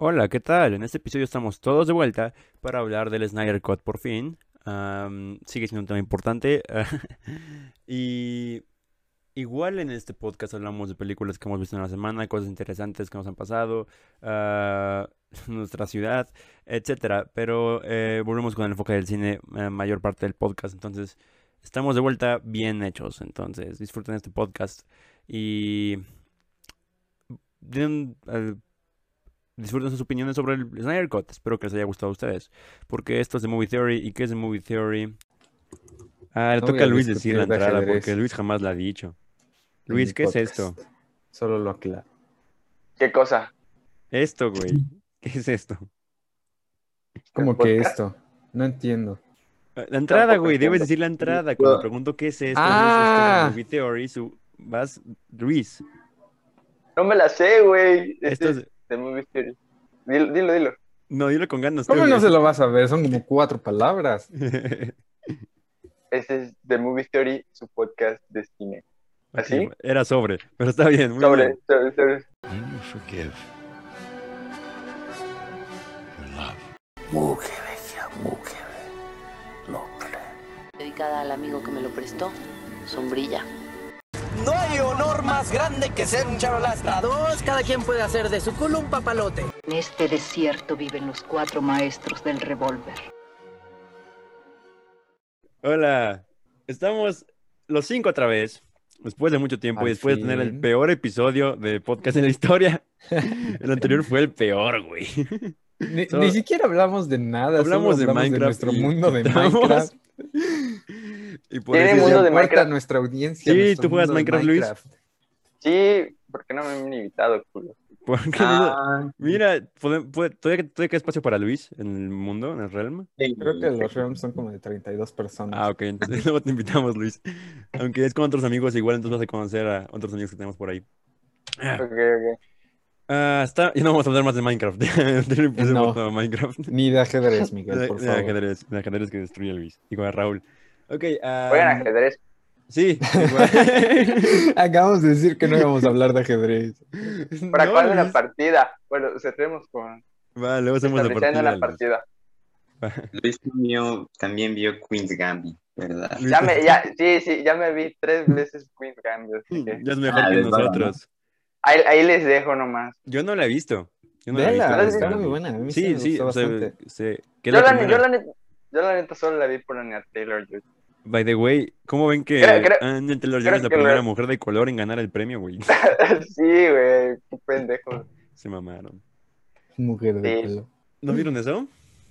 Hola, ¿qué tal? En este episodio estamos todos de vuelta para hablar del Snyder Cut por fin. Sigue siendo un tema importante. y igual en este podcast hablamos de películas que hemos visto en la semana, cosas interesantes que nos han pasado, ah, nuestra ciudad, etcétera. Pero eh, volvemos con el enfoque del cine eh, mayor parte del podcast. Entonces, estamos de vuelta bien hechos. Entonces, disfruten este podcast y disfruten sus opiniones sobre el Snyder Cut. Espero que les haya gustado a ustedes. Porque esto es de Movie Theory. ¿Y qué es de Movie Theory? Ah, le No toca a Luis decir la entrada ajedrez. porque Luis jamás la ha dicho. Luis, ¿qué es esto? Solo lo aclaro. ¿Qué cosa? Esto, güey. ¿Qué es esto? ¿Cómo que podcast? esto? No entiendo. Ah, La entrada, güey. Debes entiendo. decir la entrada. Cuando pregunto qué es esto, Ah. Esto es de Movie Theory. Su... Vas, Luis. No me la sé, güey. Esto Este es... es de Movie Theory. Dilo, dilo. dilo. No, dilo con ganas. ¿Cómo no se lo vas a ver? Son como cuatro palabras. Este es de Movie Theory, su podcast de cine. ¿Así? Era sobre, pero está bien. Muy Sobre, bien. sobre, sobre. When you forgive, you love. dedicada al amigo que me lo prestó, Sombrilla. No hay honor más grande que ser un charolasta. Dos, cada quien puede hacer de su culo un papalote. En este desierto viven los cuatro maestros del revólver. Hola, estamos los cinco otra vez, después de mucho tiempo y Al después de tener el fin. peor episodio de podcast en la historia. El anterior fue el peor, güey. Ni, Solo- ni siquiera hablamos de nada. Hablamos solo de Minecraft nuestro y mundo de entramos- Minecraft. Y por Tiene eso mundo de Minecraft. nuestra audiencia. Sí, nuestro ¿tú juegas Minecraft, Luis? Sí, ¿por qué no me han invitado, culo? ¿por qué no? Mira, ¿puede- puede- ¿todavía, todavía queda espacio para Luis en el mundo, en el realm? Creo que los realms son como de 32 personas. Ah, ok, entonces luego te invitamos, Luis. Aunque es con otros amigos, igual entonces vas a conocer a otros amigos que tenemos por ahí. Ah, Ok, ok. ah, está, ya no vamos a hablar más de Minecraft. No. Minecraft. Ni de ajedrez, Miguel, De, por de favor. ajedrez, de ajedrez que destruye a Luis. Digo a Raúl. Ok, ah, Juegan ajedrez. Sí. Acabamos de decir que no íbamos a hablar de ajedrez. ¿Para No, cuándo la Luis. partida? Bueno, cerremos con Va, luego hacemos la partida. la partida. Luis vio- también vio Queen's Gambit, ¿verdad? Ya me, ya, sí, sí, ya me vi tres veces Queen's Gambit. así que Ya es mejor Ah, que nosotros. Ahí, ahí les dejo nomás. Yo no la he visto. Yo no la he Vela, visto. está muy buena. A mí Sí, sí, o sea, es Yo la la, yo, la neta, yo la neta solo la vi por Anya Taylor. Yo, By the way, ¿cómo ven que Anya Taylor-Joy creo es la que primera la- mujer de color en ganar el premio, güey? sí, güey, qué pendejo. Se mamaron. Mujer de Sí. pelo. ¿No vieron eso?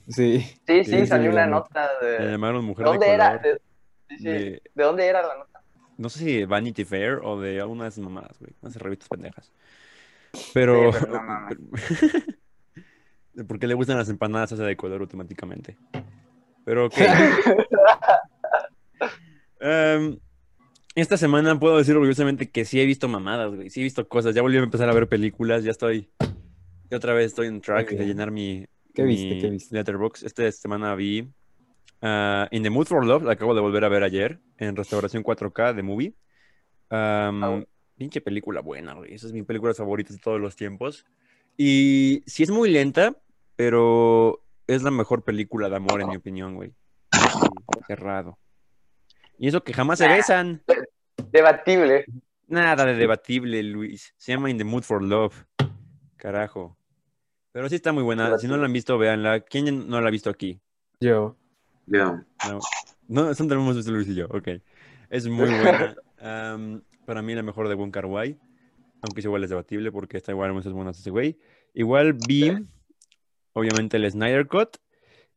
Sí. Sí, Sí, salió una la nota La de... llamaron mujer de ¿Dónde color. era? De, sí, sí, de- ¿de dónde era la nota? no sé si de Vanity Fair o de alguna de esas mamadas, güey. Sé, revistas pendejas. Pero. Sí, pero no mames. ¿Por qué le gustan las empanadas esas de color automáticamente? Pero ok. Em, esta semana puedo decir orgullosamente que sí he visto mamadas, güey. Sí he visto cosas. Ya volví a empezar a ver películas. Ya estoy. Ya otra vez estoy en track de llenar mi. ¿Qué viste? mi ¿Qué viste? Letterboxd. Esta semana vi. ah, In the Mood for Love. La acabo de volver a ver ayer. En restauración 4K de movie. Pinche película buena, güey. Esa es mi película favorita de todos los tiempos. Y sí es muy lenta, pero es la mejor película de amor, en mi opinión, güey. Cerrado. Y eso que jamás se besan. Debatible. Nada de debatible, Luis. Se llama In the Mood for Love. Carajo. Pero sí está muy buena. Si no la han visto, véanla. ¿Quién no la ha visto aquí? Yo. Yo. No, no eso no lo hemos visto Luis y yo. Ok. Es muy buena. Para mí la mejor de Wong Kar Wai. Aunque igual es debatible porque está igual muchas buenas ese güey. Igual vi, obviamente, el Snyder Cut.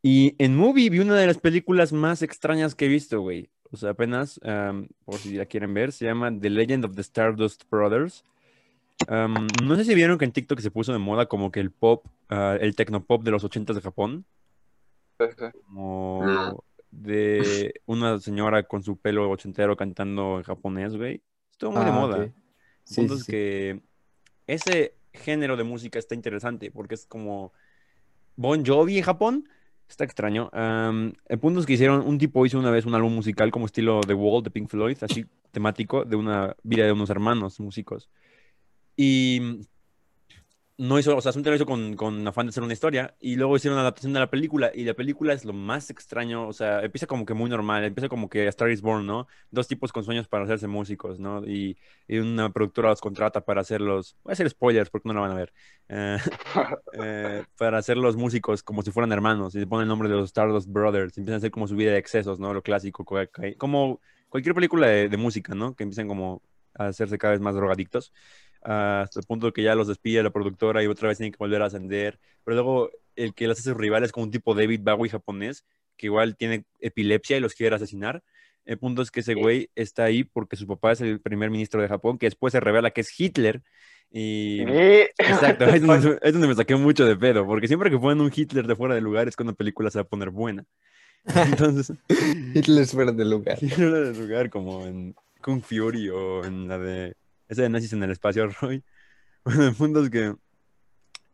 Y en Movie vi una de las películas más extrañas que he visto, güey. O sea, apenas, am, por si la quieren ver, se llama The Legend of the Stardust Brothers. No sé si vieron que en TikTok se puso de moda como que el pop, ah, el tecnopop de los 80s de Japón como Mm. de una señora con su pelo ochentero cantando en japonés, güey. Estuvo muy de Ah, moda. ok. El Sí, punto sí, es sí. que ese género de música está interesante porque es como Bon Jovi en Japón. Está extraño. Am, el punto es que hicieron, un tipo hizo una vez un álbum musical como estilo The Wall de Pink Floyd, así temático, de una vida de unos hermanos músicos. Y no hizo, o sea, Asunta lo hizo con, con afán de hacer una historia y luego hicieron una adaptación de la película y la película es lo más extraño, o sea, empieza como que muy normal, empieza como que a Star is Born, ¿no? Dos tipos con sueños para hacerse músicos, ¿no? Y, y una productora los contrata para hacerlos, voy a hacer spoilers porque no la van a ver, eh, eh, para hacer los músicos como si fueran hermanos y se pone el nombre de los Stardust Brothers, y empiezan a hacer como su vida de excesos, ¿no? Lo clásico, como cualquier película de, de música, ¿no? Que empiezan como a hacerse cada vez más drogadictos ah, hasta el punto de que ya los despide la productora y otra vez tienen que volver a ascender. Pero luego el que los hace sus rivales con un tipo David Bowie japonés, que igual tiene epilepsia y los quiere asesinar. El punto es que ese güey está ahí porque su papá es el primer ministro de Japón, que después se revela que es Hitler. Y... Y- Exacto, es donde, es donde me saqué mucho de pedo, porque siempre que ponen un Hitler de fuera de lugar es cuando la película se va a poner buena. Entonces, Hitler es fuera de lugar. fuera de lugar como en Kung Fury o en la de esa de nazis en el espacio, Roy. Bueno, el punto es que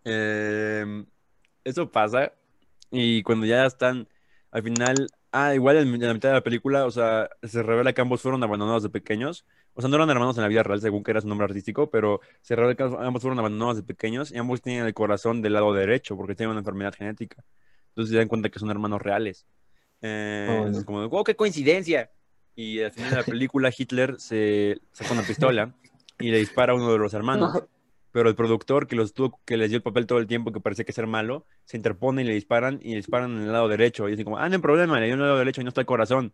eh, eso pasa y cuando ya están al final, ah, igual en, la mitad de la película, o sea, se revela que ambos fueron abandonados de pequeños. O sea, no eran hermanos en la vida real, según que era su nombre artístico, pero se revela que ambos fueron abandonados de pequeños y ambos tienen el corazón del lado derecho porque tienen una enfermedad genética. Entonces se dan cuenta que son hermanos reales. Eh, Oh, no. como, oh, qué coincidencia. Y al final de la película Hitler se saca una pistola y le dispara a uno de los hermanos. Pero el productor que los tuvo, que les dio el papel todo el tiempo, que parecía que ser malo, se interpone y le disparan y le disparan en el lado derecho. Y dicen como, ah, no hay problema, le dio en el lado derecho y no está el corazón.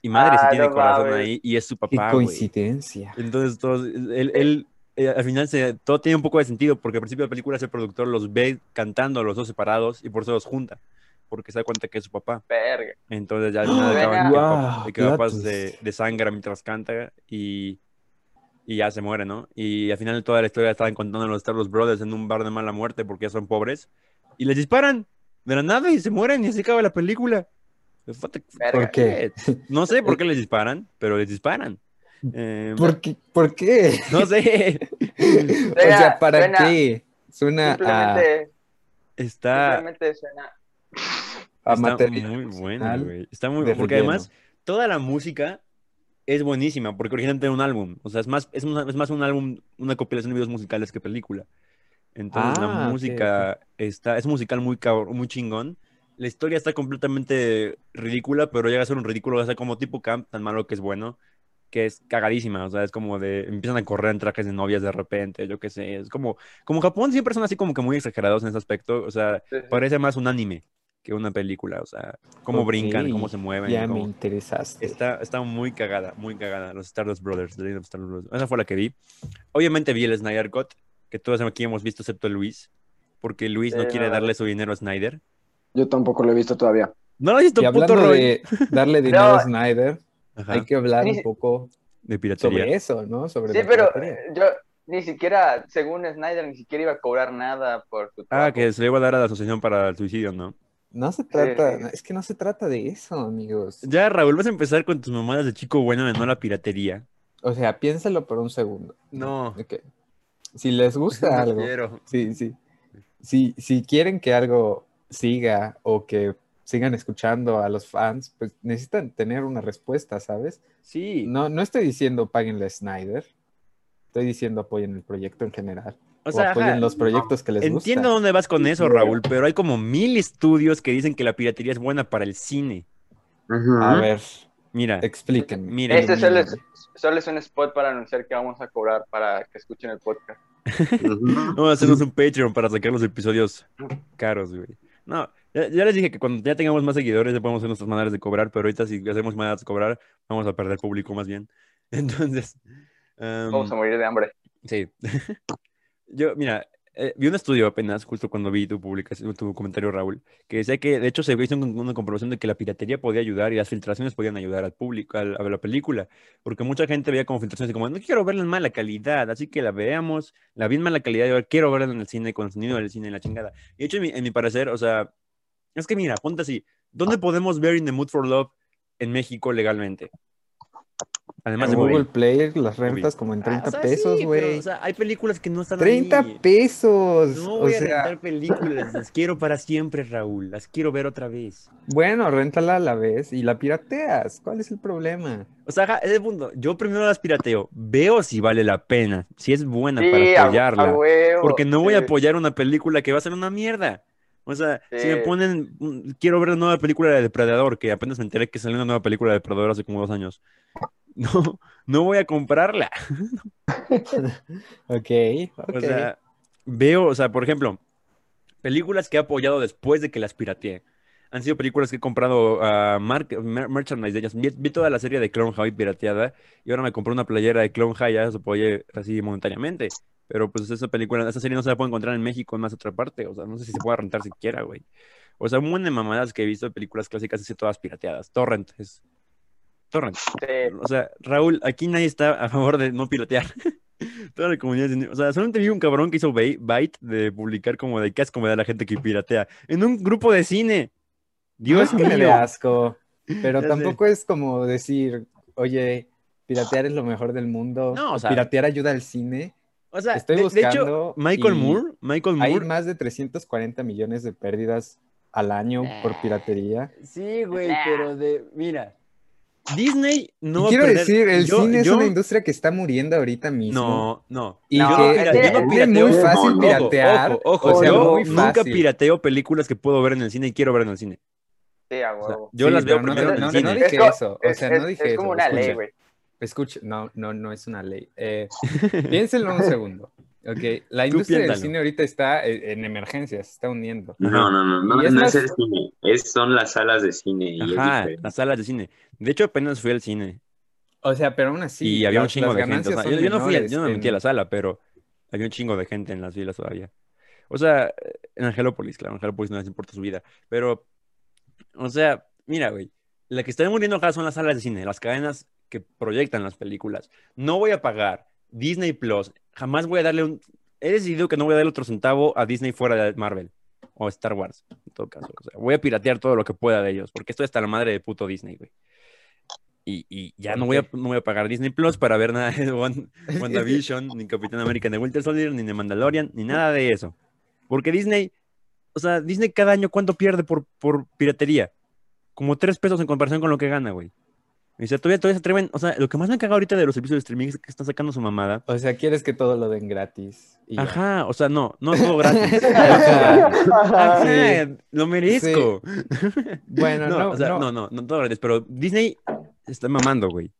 Y madre, si Ah, tiene no corazón ahí y es su Qué papá, güey. coincidencia. Entonces, todos, él, él, eh, al final se, todo tiene un poco de sentido, porque al principio de la película ese productor los ve cantando los dos separados y por eso los junta, porque se da cuenta que es su papá. Verga. Entonces ya al final Venga. acaban Guau, de twist. desangra mientras canta y, y ya se muere, ¿no? Y al final de toda la historia estaban contando los Brothers en un bar de mala muerte porque ya son pobres y les disparan de la nada y se mueren y así acaba la película. ¿Por qué? No sé por qué les disparan, pero les disparan. Eh, ¿Por qué? ¿Por qué? no sé. o sea, ¿para suena- qué? Suena a, Simplemente, Está, simplemente suena. a está material muy bueno, musical güey. Está muy de Porque relleno. además, toda la música es buenísima, porque originalmente era un álbum. O sea, es más, es, una- es más un álbum, una compilación de videos musicales que película. Entonces, Ah, la ok, música está, es musical muy, muy chingón. La historia está completamente ridícula, pero llega a ser un ridículo, o sea, como tipo camp, tan malo que es bueno, que es cagadísima. O sea, es como de, empiezan a correr en trajes de novias de repente, yo qué sé. Es como, como Japón siempre son así como que muy exagerados en ese aspecto. O sea, Sí, sí. parece más un anime que una película. O sea, cómo brincan, cómo se mueven. Ya cómo- me interesaste. Está, está muy cagada, muy cagada. Los Stardust Brothers, The Legend of Stardust Brothers. Esa fue la que vi. Obviamente vi el Snyder Cut, que todos aquí hemos visto, excepto Luis, porque Luis no quiere darle su dinero a Snyder. Yo tampoco lo he visto todavía. No lo has visto, Y puto hablando Roy. de darle dinero No. a Snyder, Ajá, hay que hablar un poco de piratería. sobre eso, ¿no? Sobre Sí, pero piratería. yo ni siquiera, según Snyder, ni siquiera iba a cobrar nada por su Ah, trabajo. que se le iba a dar a la Asociación para el Suicidio, ¿no? No se trata, sí. es que no se trata de eso, amigos. Ya, Raúl, vas a empezar con tus mamadas de chico bueno de no la piratería. O sea, piénsalo por un segundo. No. Ok. Si les gusta No algo, quiero. sí, sí. Si, si quieren que algo siga o que sigan escuchando a los fans, pues necesitan tener una respuesta, ¿sabes? Sí. No, no estoy diciendo paguenle a Snyder. Estoy diciendo apoyen el proyecto en general. O O, sea, apoyen ajá, los proyectos que les Entiendo gustan. dónde vas con eso. Raúl, pero hay como mil estudios que dicen que la piratería es buena para el cine. A ver, Mira, explíquenme. Este solo es, solo es un spot para anunciar que vamos a cobrar para que escuchen el podcast. Vamos a hacernos un Patreon para sacar los episodios caros, güey. No, ya, ya les dije que cuando ya tengamos más seguidores ya podemos hacer nuestras maneras de cobrar, pero ahorita si hacemos maneras de cobrar, vamos a perder público más bien. Entonces, em, Vamos a morir de hambre. sí. Yo, mira, eh, vi un estudio apenas, justo cuando vi tu publicación, tu comentario, Raúl, que decía que de hecho se hizo un- una comprobación de que la piratería podía ayudar y las filtraciones podían ayudar al público, a la película, porque mucha gente veía como filtraciones como, no quiero verla en mala calidad, así que la veamos, la vi en mala calidad y ahora quiero verla en el cine, con el sonido del cine y la chingada. Y de hecho, en mi, en mi parecer, o sea, es que mira, ponte así, ¿dónde podemos ver In the Mood for Love en México legalmente? Además En de Google. Play las rentas como en 30 Ah, o sea, pesos, güey. O sea, hay películas que no están 30 ahí. pesos. No o voy a sea, rentar películas, las quiero para siempre, Raúl. Las quiero ver otra vez. bueno, réntala a la vez y la pirateas. ¿Cuál es el problema? O sea, es el punto. Yo primero las pirateo. Veo si vale la pena, si es buena Sí, para a- apoyarla. a huevo, porque no voy a apoyar una película que va a ser una mierda. O sea, si me ponen, quiero ver la nueva película de Depredador, que apenas me enteré que salió una nueva película de Depredador hace como dos años. No, no voy a comprarla. Ok, ok. O sea, veo, o sea, por ejemplo, películas que he apoyado después de que las pirateé. Han sido películas que he comprado a merchandise de ellas. Vi, vi toda la serie de Clone High pirateada y ahora me compré una playera de Clone High, ya las apoyé así momentáneamente. Pero pues esa película, esa serie no se la puede encontrar en México en más otra parte. O sea, no sé si se puede rentar siquiera, güey. O sea, un buen de mamadas que he visto de películas clásicas así todas pirateadas. Torrent es. Torrent. Sí. O sea, Raúl, aquí nadie está a favor de no piratear. Toda la comunidad. O sea, solamente vi un cabrón que hizo bait de publicar como de qué asco me da la gente que piratea. En un grupo de cine. Dios es que me mío. asco, pero Ya sé. tampoco es como decir, oye, piratear es lo mejor del mundo. No, o sea- piratear ayuda al cine. O sea, Estoy de, de hecho, buscando Michael Moore, Michael Hay Moore. más de 340 millones de pérdidas al año por piratería. Sí, güey, pero de. Mira. Disney no Y va a quiero perder- decir, el yo- cine es una industria que está muriendo ahorita mismo. No, no. Y No, que es Mira, que yo no es muy fácil piratear. Ojo, ojo, o sea, yo nunca pirateo películas que puedo ver en el cine y quiero ver en el cine. Sí, a O sea, huevo. yo Sí, las veo pero no- primero en no- el no cine. dije Es co- eso, o es- sea, es- no dije es eso, como una ley, güey. Escucha, no, no, no es una ley. Eh, piénsenlo un segundo. Ok, la industria del cine ahorita está eh, en emergencia, se está hundiendo. No, no, no, no, es no más- es el cine, es, son las salas de cine. Y Ajá, las salas de cine. De hecho, apenas fui al cine O sea, pero aún así. y había un chingo de gente. o ganancias sea, yo, yo no fui, yo no me metí a la sala, pero había un chingo de gente en las filas todavía. O sea, en Angelópolis, claro, en Angelópolis no les importa su vida. Pero, o sea, mira, güey, la que está muriendo acá son las salas de cine, las cadenas que proyectan las películas. No voy a pagar Disney Plus, jamás voy a darle un... He decidido que no voy a darle otro centavo a Disney fuera de Marvel o Star Wars, en todo caso. O sea, voy a piratear todo lo que pueda de ellos, porque estoy hasta la madre de puto Disney, güey. Y, y ya no voy, a, no voy a pagar Disney Plus para ver nada de WandaVision, ni Capitán América, ni Winter Soldier, ni de Mandalorian, ni nada de eso. Porque Disney, o sea, Disney cada año, ¿cuánto pierde por, por piratería? Como tres pesos en comparación con lo que gana, güey. Y o sea, todavía, todavía se atreven, o sea, lo que más me caga ahorita de los servicios de streaming es que están sacando su mamada. O sea, quieres que todo lo den gratis. y ya. Ajá, o sea, no, no es todo gratis. Ajá. Ajá, Sí. lo merezco. Bueno, no, no, o sea, no. no, no, no todo gratis, pero Disney se está mamando, güey.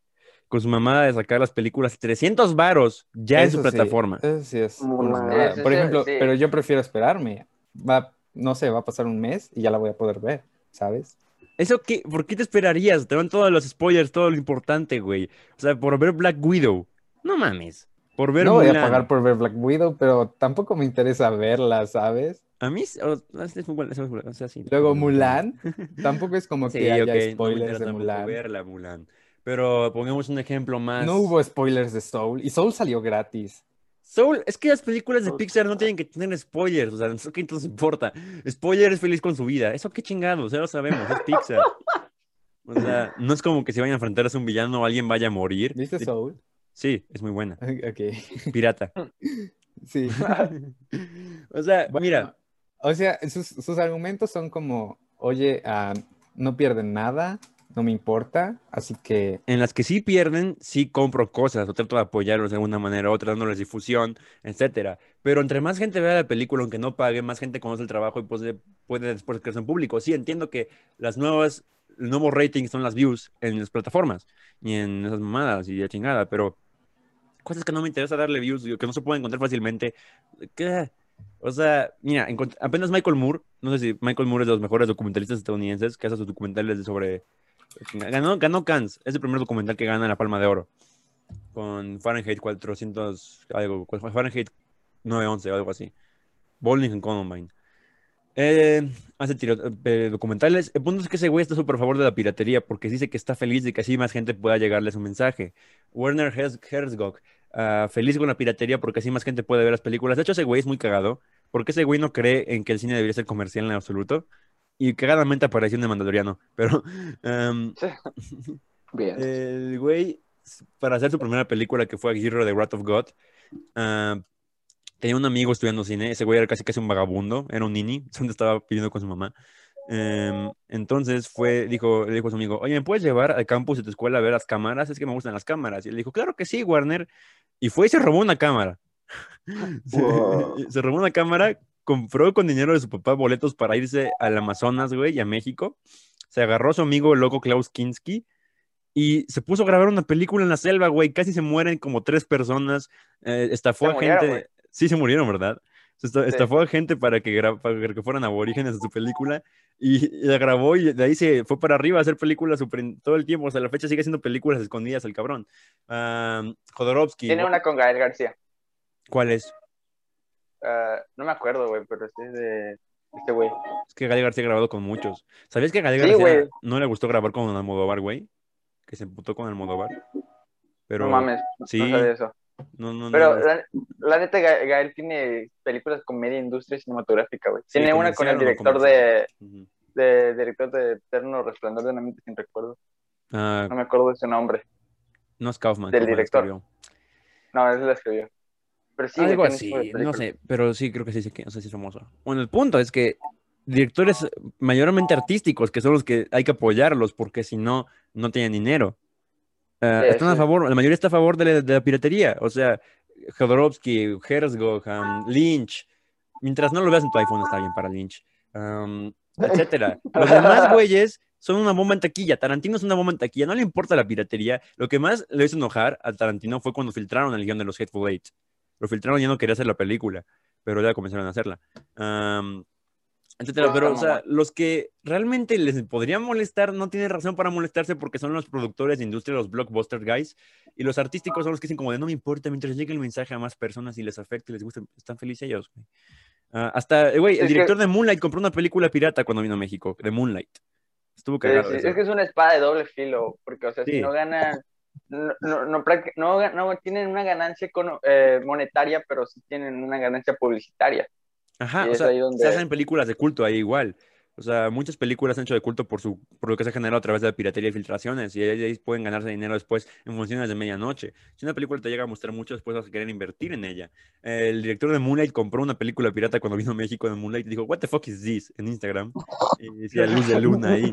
Con su mamada de sacar las películas 300 varos ya en su sí, plataforma. Eso sí es una. Eso Por ejemplo, sí. pero yo prefiero esperarme. Va, no sé, va a pasar un mes y ya la voy a poder ver, ¿sabes? ¿Eso qué? ¿Por qué te esperarías? Te van todos los spoilers, todo lo importante, güey. O sea, por ver Black Widow. No mames. Por ver no voy a pagar por ver Black Widow, pero tampoco me interesa verla, ¿sabes? A mí, o- es muy buena, es muy buena, o sea, sí. Luego Mulan, tampoco es como Sí, que haya ok, no me spoilers interesa de tampoco Mulan. verla, Mulan. Pero pongamos un ejemplo más. No hubo spoilers de Soul y Soul salió gratis. Soul, es que las películas de Pixar no tienen que tener spoilers, o sea, eso que entonces importa. Spoiler es feliz con su vida, eso qué chingados, ya lo sabemos, es Pixar. O sea, no es como que se vayan a enfrentarse a un villano o alguien vaya a morir. ¿Viste Soul? Sí, es muy buena. Ok, Pirata. sí. O sea, Bueno, mira, O sea, sus, sus argumentos son como, oye, ah, no pierden nada, no me importa, así que en las que sí pierden, sí compro cosas o trato de apoyarlos de alguna manera u otra, dándoles difusión, etcétera. Pero entre más gente vea la película, aunque no pague, más gente conoce el trabajo y puede, puede después crecer en público. Sí, entiendo que las nuevas, el nuevo rating son las views en las plataformas y en esas mamadas y de chingada, pero cosas que no me interesa darle views, que no se pueden encontrar fácilmente. ¿Qué? O sea, mira, apenas Michael Moore, no sé si Michael Moore es de los mejores documentalistas estadounidenses que hace sus documentales sobre Ganó, ganó Cannes, es el primer documental que gana la Palma de Oro. Con Fahrenheit 400, algo, Fahrenheit 911 o algo así. Bowling en Columbine. Eh, hace tiro- eh, documentales. El punto es que ese güey está súper a favor de la piratería porque dice que está feliz de que así más gente pueda llegarle su mensaje. Werner Herz- Herzog, ah, feliz con la piratería porque así más gente puede ver las películas. De hecho, ese güey es muy cagado porque ese güey no cree en que el cine debería ser comercial en absoluto. Y cagadamente apareció en el Mandaloriano. Pero Bien. el güey para hacer su primera película que fue Aguirre de Wrath of God, ah, tenía un amigo estudiando cine, ese güey era casi casi un vagabundo, era un nini, donde estaba pidiendo con su mamá. Em, entonces fue, dijo, le dijo a su amigo, oye, ¿me puedes llevar al campus de tu escuela a ver las cámaras? Es que me gustan las cámaras. Y él dijo, claro que sí, Warner. Y fue y se robó una cámara. Se robó una cámara, compró con dinero de su papá boletos para irse al Amazonas, güey, y a México. Se agarró a su amigo el loco Klaus Kinski y se puso a grabar una película en la selva, güey. Casi se mueren como tres personas. Eh, estafó Se a murieron, gente. güey. Sí, se murieron, ¿verdad? Sí. Estafó a gente para que, para que fueran aborígenes de su película y, la grabó y de ahí se fue para arriba a hacer películas super- todo el tiempo. Hasta la fecha sigue haciendo películas escondidas el cabrón. Um, Jodorowsky. Tiene una con Gael García. ¿Cuál es? Ah, no me acuerdo, güey, pero este es de este güey. Es que Gael García ha grabado con muchos. ¿Sabías que a Gael Sí, García no le gustó grabar con Almodóvar, güey? Que se emputó con Almodóvar. Pero, no mames, sí. no sabía eso. No, no, no. Pero la, la neta, Ga- Gael tiene películas de comedia industria cinematográfica, güey. Sí, Tiene una con el director de, de director de Eterno Resplandor de una mente sin recuerdo. Ah, No me acuerdo de su nombre. no es Kaufman. del Kaufman director. escribió. No, él la escribió. Algo así, de no sé, pero sí creo que sí, sí, que- no sé si es famoso. Bueno, el punto es que directores mayormente artísticos, que son los que hay que apoyarlos, porque si no, no tienen dinero. Sí, están a favor, la mayoría está a favor de la, de la piratería, o sea, Jodorowsky, Herzog, um, Lynch, mientras no lo veas en tu iPhone está bien para Lynch, um, etcétera. Los demás güeyes son una bomba en taquilla, Tarantino es una bomba en taquilla, no le importa la piratería, lo que más le hizo enojar a Tarantino fue cuando filtraron el guion de los Hateful Eight. Lo filtraron y ya no quería hacer la película, pero ya comenzaron a hacerla. Etcétera. Pero, o sea, los que realmente les podría molestar no tienen razón para molestarse porque son los productores de industria, los blockbuster guys, y los artísticos son los que dicen como de no me importa, mientras llegue el mensaje a más personas y les afecte y les guste, están felices ellos. güey". Ah, hasta, eh, güey, el que- director de Moonlight compró una película pirata cuando vino a México, de Moonlight. Estuvo cagado. sí. Es que es una espada de doble filo, porque, o sea, Sí. si no ganan, no, no, tienen una ganancia eh, monetaria, pero sí tienen una ganancia publicitaria. Ajá, o sea, donde- se hacen películas de culto ahí igual. O sea, muchas películas han hecho de culto por, su, por lo que se ha generado a través de la piratería y filtraciones, y ahí ahí pueden ganarse dinero después en funciones de medianoche. Si una película te llega a mostrar mucho, después vas a querer invertir en ella. El director de Moonlight compró una película pirata cuando vino a México de Moonlight y dijo, What the fuck is this? en Instagram. Y decía Luz de Luna ahí.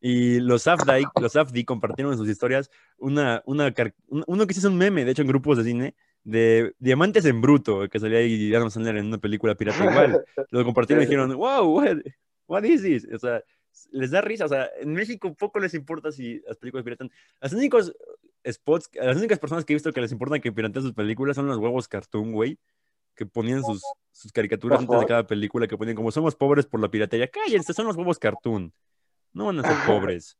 Y los Afdai, los Afdi compartieron en sus historias una, una, uno que se hizo un meme, de hecho, en grupos de cine, de Diamantes en Bruto, que salía ahí Adam Sandler en una película pirata igual. Lo compartieron y dijeron, wow, what, what is this? O sea, les da risa. O sea, en México poco les importa si las películas piratean. Los únicos spots, las únicas personas que he visto que les importa que pirateen sus películas son los huevos cartoon, güey, que ponían sus, sus caricaturas antes de cada película, que ponían como somos pobres por la piratería. Cállense, son los huevos cartoon. No van a ser pobres.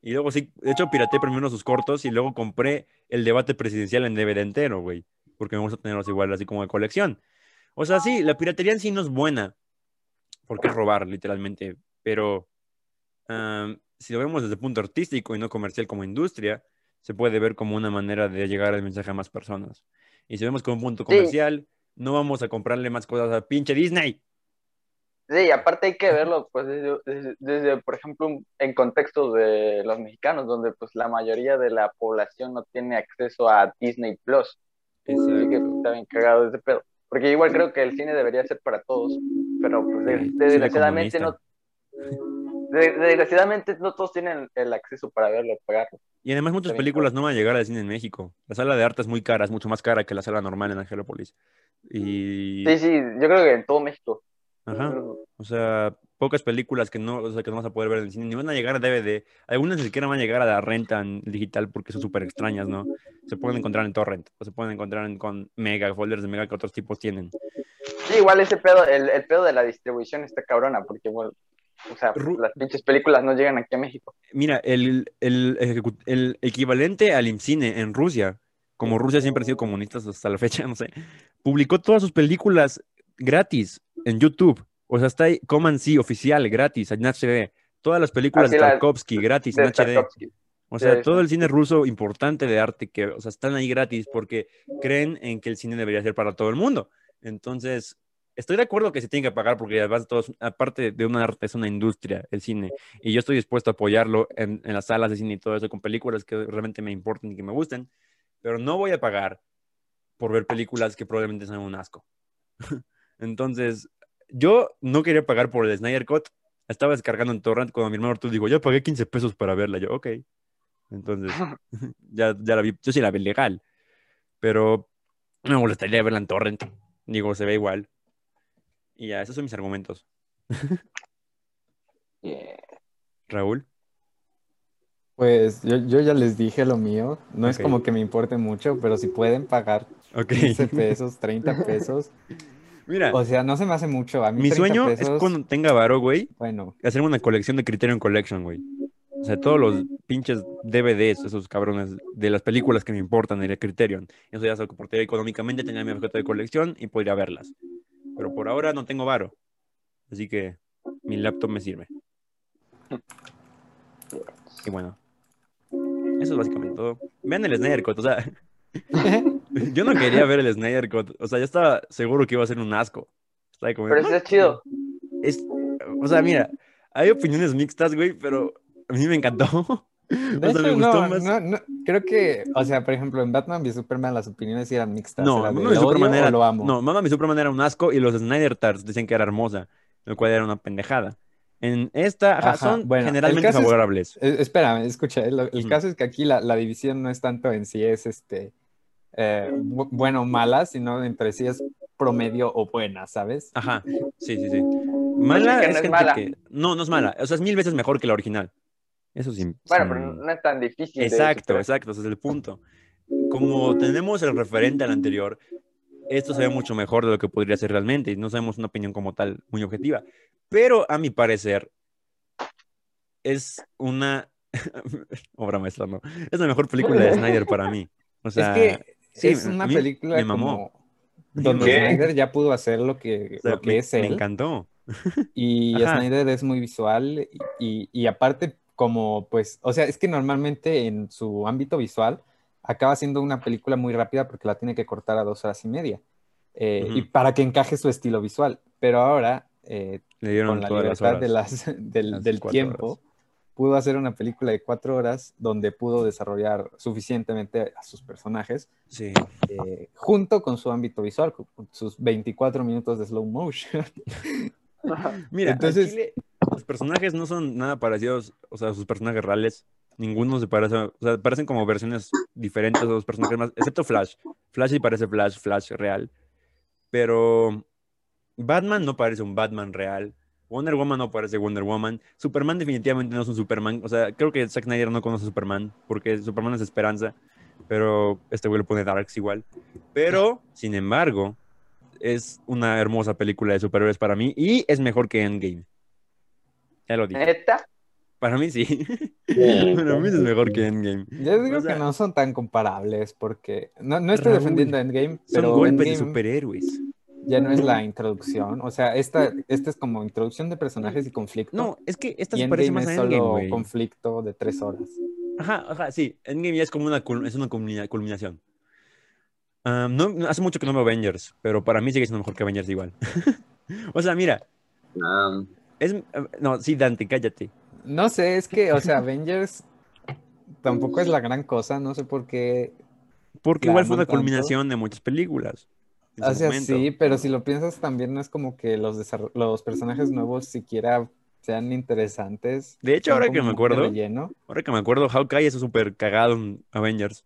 Y luego sí, de hecho pirateé primero sus cortos y luego compré el debate presidencial en DVD entero, güey. Porque me gusta tenerlos igual así como de colección. O sea, sí, la piratería en sí no es buena. Porque es robar, literalmente. Pero si lo vemos desde el punto artístico y no comercial como industria, se puede ver como una manera de llegar al mensaje a más personas. Y si vemos como un punto Sí. comercial, no vamos a comprarle más cosas a pinche Disney. Sí, y aparte hay que verlo, pues, desde, desde- desde, por ejemplo, en contextos de los mexicanos, donde, pues, la mayoría de la población no tiene acceso a Disney Plus. Así que Exacto. está bien cagado ese pedo. Porque igual creo que el cine debería ser para todos, pero, pues, de- Sí, desgraciadamente no, de- desgraciadamente no todos tienen el acceso para verlo, pagarlo. Y además muchas películas no van a llegar al cine en México. La sala de arte es muy cara, es mucho más cara que la sala normal en Angelópolis. Y, Sí, sí, yo creo que en todo México. Ajá, o sea, pocas películas que no, o sea, que no vas a poder ver en el cine, ni van a llegar a DVD. Algunas ni siquiera van a llegar a la renta en digital porque son súper extrañas, ¿no? Se pueden encontrar en torrent, o se pueden encontrar en- con mega, folders de mega que otros tipos tienen. Sí, igual ese pedo, el, el pedo de la distribución está cabrona, porque, bueno, o sea, Ru- las pinches películas no llegan aquí a México. Mira, el, el, el equivalente al IMCINE en Rusia, como Rusia siempre ha sido comunista hasta la fecha, no sé, publicó todas sus películas gratis en YouTube. O sea, está ahí Coman Sí oficial, gratis, en HD. Todas las películas Así de la- Tarkovsky gratis en de HD. Tarkovsky. O sea, Sí, todo el cine ruso importante de arte que, o sea, están ahí gratis porque creen en que el cine debería ser para todo el mundo. Entonces, estoy de acuerdo que se tiene que pagar porque además todos, aparte de una arte, es una industria, el cine. Y yo estoy dispuesto a apoyarlo en, en las salas de cine y todo eso con películas que realmente me importan y que me gusten. Pero no voy a pagar por ver películas que probablemente sean un asco. Entonces, yo no quería pagar por el Snyder Cut. Estaba descargando en Torrent cuando mi hermano Arturo dijo, yo pagué 15 pesos para verla. Yo, ok. Entonces, ya, ya la vi, yo sí la vi legal. Pero me molestaría verla en Torrent. Digo, se ve igual. Y ya, esos son mis argumentos. Yeah. Raúl. Pues yo, yo ya les dije lo mío. No es Ok. como que me importe mucho, pero si pueden pagar Ok. 15 pesos, 30 pesos. Mira, O sea, no se me hace mucho. A mí mi 30 sueño es pesos, cuando tenga varo, güey, Bueno, hacerme una colección de Criterion Collection, güey. O sea, todos los pinches DVDs, esos cabrones de las películas que me importan de Criterion. Eso ya soportaría económicamente, tener mi objeto de colección y podría verlas. Pero por ahora no tengo varo. Así que mi laptop me sirve. Y bueno, eso es básicamente todo. Vean el Snyder o sea, yo no quería ver el Snyder Cut. O sea, yo estaba seguro que iba a ser un asco. Estaba como, Pero "No, está chido. es, o sea, mira, hay opiniones mixtas, güey, pero a mí me encantó. de O sea, me gustó no, más. no, no, creo que, o sea, por ejemplo, en Batman y Superman las opiniones eran mixtas. No, Mamma mi "¿Lo odio Superman era, lo amo. no, Mamma mi Superman era un asco y los Snyder Tars decían que era hermosa, lo cual era una pendejada. En esta ajá, son bueno, generalmente caso es- favorables. Eh, espérame, escucha, el, el caso es que aquí la, la división no es tanto en si es este eh, bu- bueno o mala, sino entre si es promedio o buena, ¿sabes? Ajá, sí, sí, sí. Mala que no es es gente mala. que... No, no es mala. O sea, es mil veces mejor que la original. Eso sí. Bueno, pero no es tan difícil. Exacto, exacto, ese es el punto. Como tenemos el referente al anterior, esto se ve mucho mejor de lo que podría ser realmente y no sabemos una opinión como tal muy objetiva. Pero a mi parecer, es una obra maestra, ¿no? Es la mejor película de Snyder para mí. O sea, es que sí, es una mí película me mamó. como donde ¿Qué? Snyder ya pudo hacer lo que, o sea, lo que me, es me él. encantó. Y Ajá. Snyder es muy visual y, y- y aparte como pues, o sea, es que normalmente en su ámbito visual acaba siendo una película muy rápida porque la tiene que cortar a dos horas y media. eh. Y para que encaje su estilo visual. Pero ahora, eh, Le dieron con la libertad horas. de las, del, las del tiempo, horas. Pudo hacer una película de cuatro horas donde pudo desarrollar suficientemente a sus personajes Sí. eh, junto con su ámbito visual, con sus 24 minutos de slow motion. Mira, Entonces- los personajes no son nada parecidos, o sea, sus personajes reales, ninguno se parece, o sea, parecen como versiones diferentes de los personajes más, excepto Flash. Flash sí parece Flash, Flash real, pero Batman no parece un Batman real. Wonder Woman no parece Wonder Woman. Superman definitivamente no es un Superman. O sea, creo que Zack Snyder no conoce a Superman, porque Superman es esperanza, pero este güey le pone Darks igual. Pero, sin embargo, es una hermosa película de superhéroes para mí y es mejor que Endgame. Ya lo dije. ¿Neta? Para mí sí. para mí es mejor que Endgame. Yo digo O sea- que no son tan comparables porque no, no estoy Raúl, defendiendo Endgame, Son golpes de Endgame superhéroes. Ya no es la introducción. O sea, esta, esta es como introducción de personajes y conflicto. No, es que esta y se parece Endgame más es a Endgame, solo conflicto de tres horas. Ajá, ajá, sí. Endgame ya es como una, cul- es una culmina- culminación. Ah, no, no- hace mucho que no veo Avengers, pero para mí sigue siendo mejor que Avengers igual. o sea, mira, es... No, sí, Dante, cállate. No sé, es que, o sea, Avengers tampoco es la gran cosa, no sé por qué. Porque igual fue una tanto. culminación de muchas películas. O sea, momento. sí, pero si lo piensas también no es como que los, los personajes nuevos siquiera sean interesantes. De hecho, ahora que me acuerdo. Ahora que me acuerdo, Hawkeye es súper cagado en Avengers.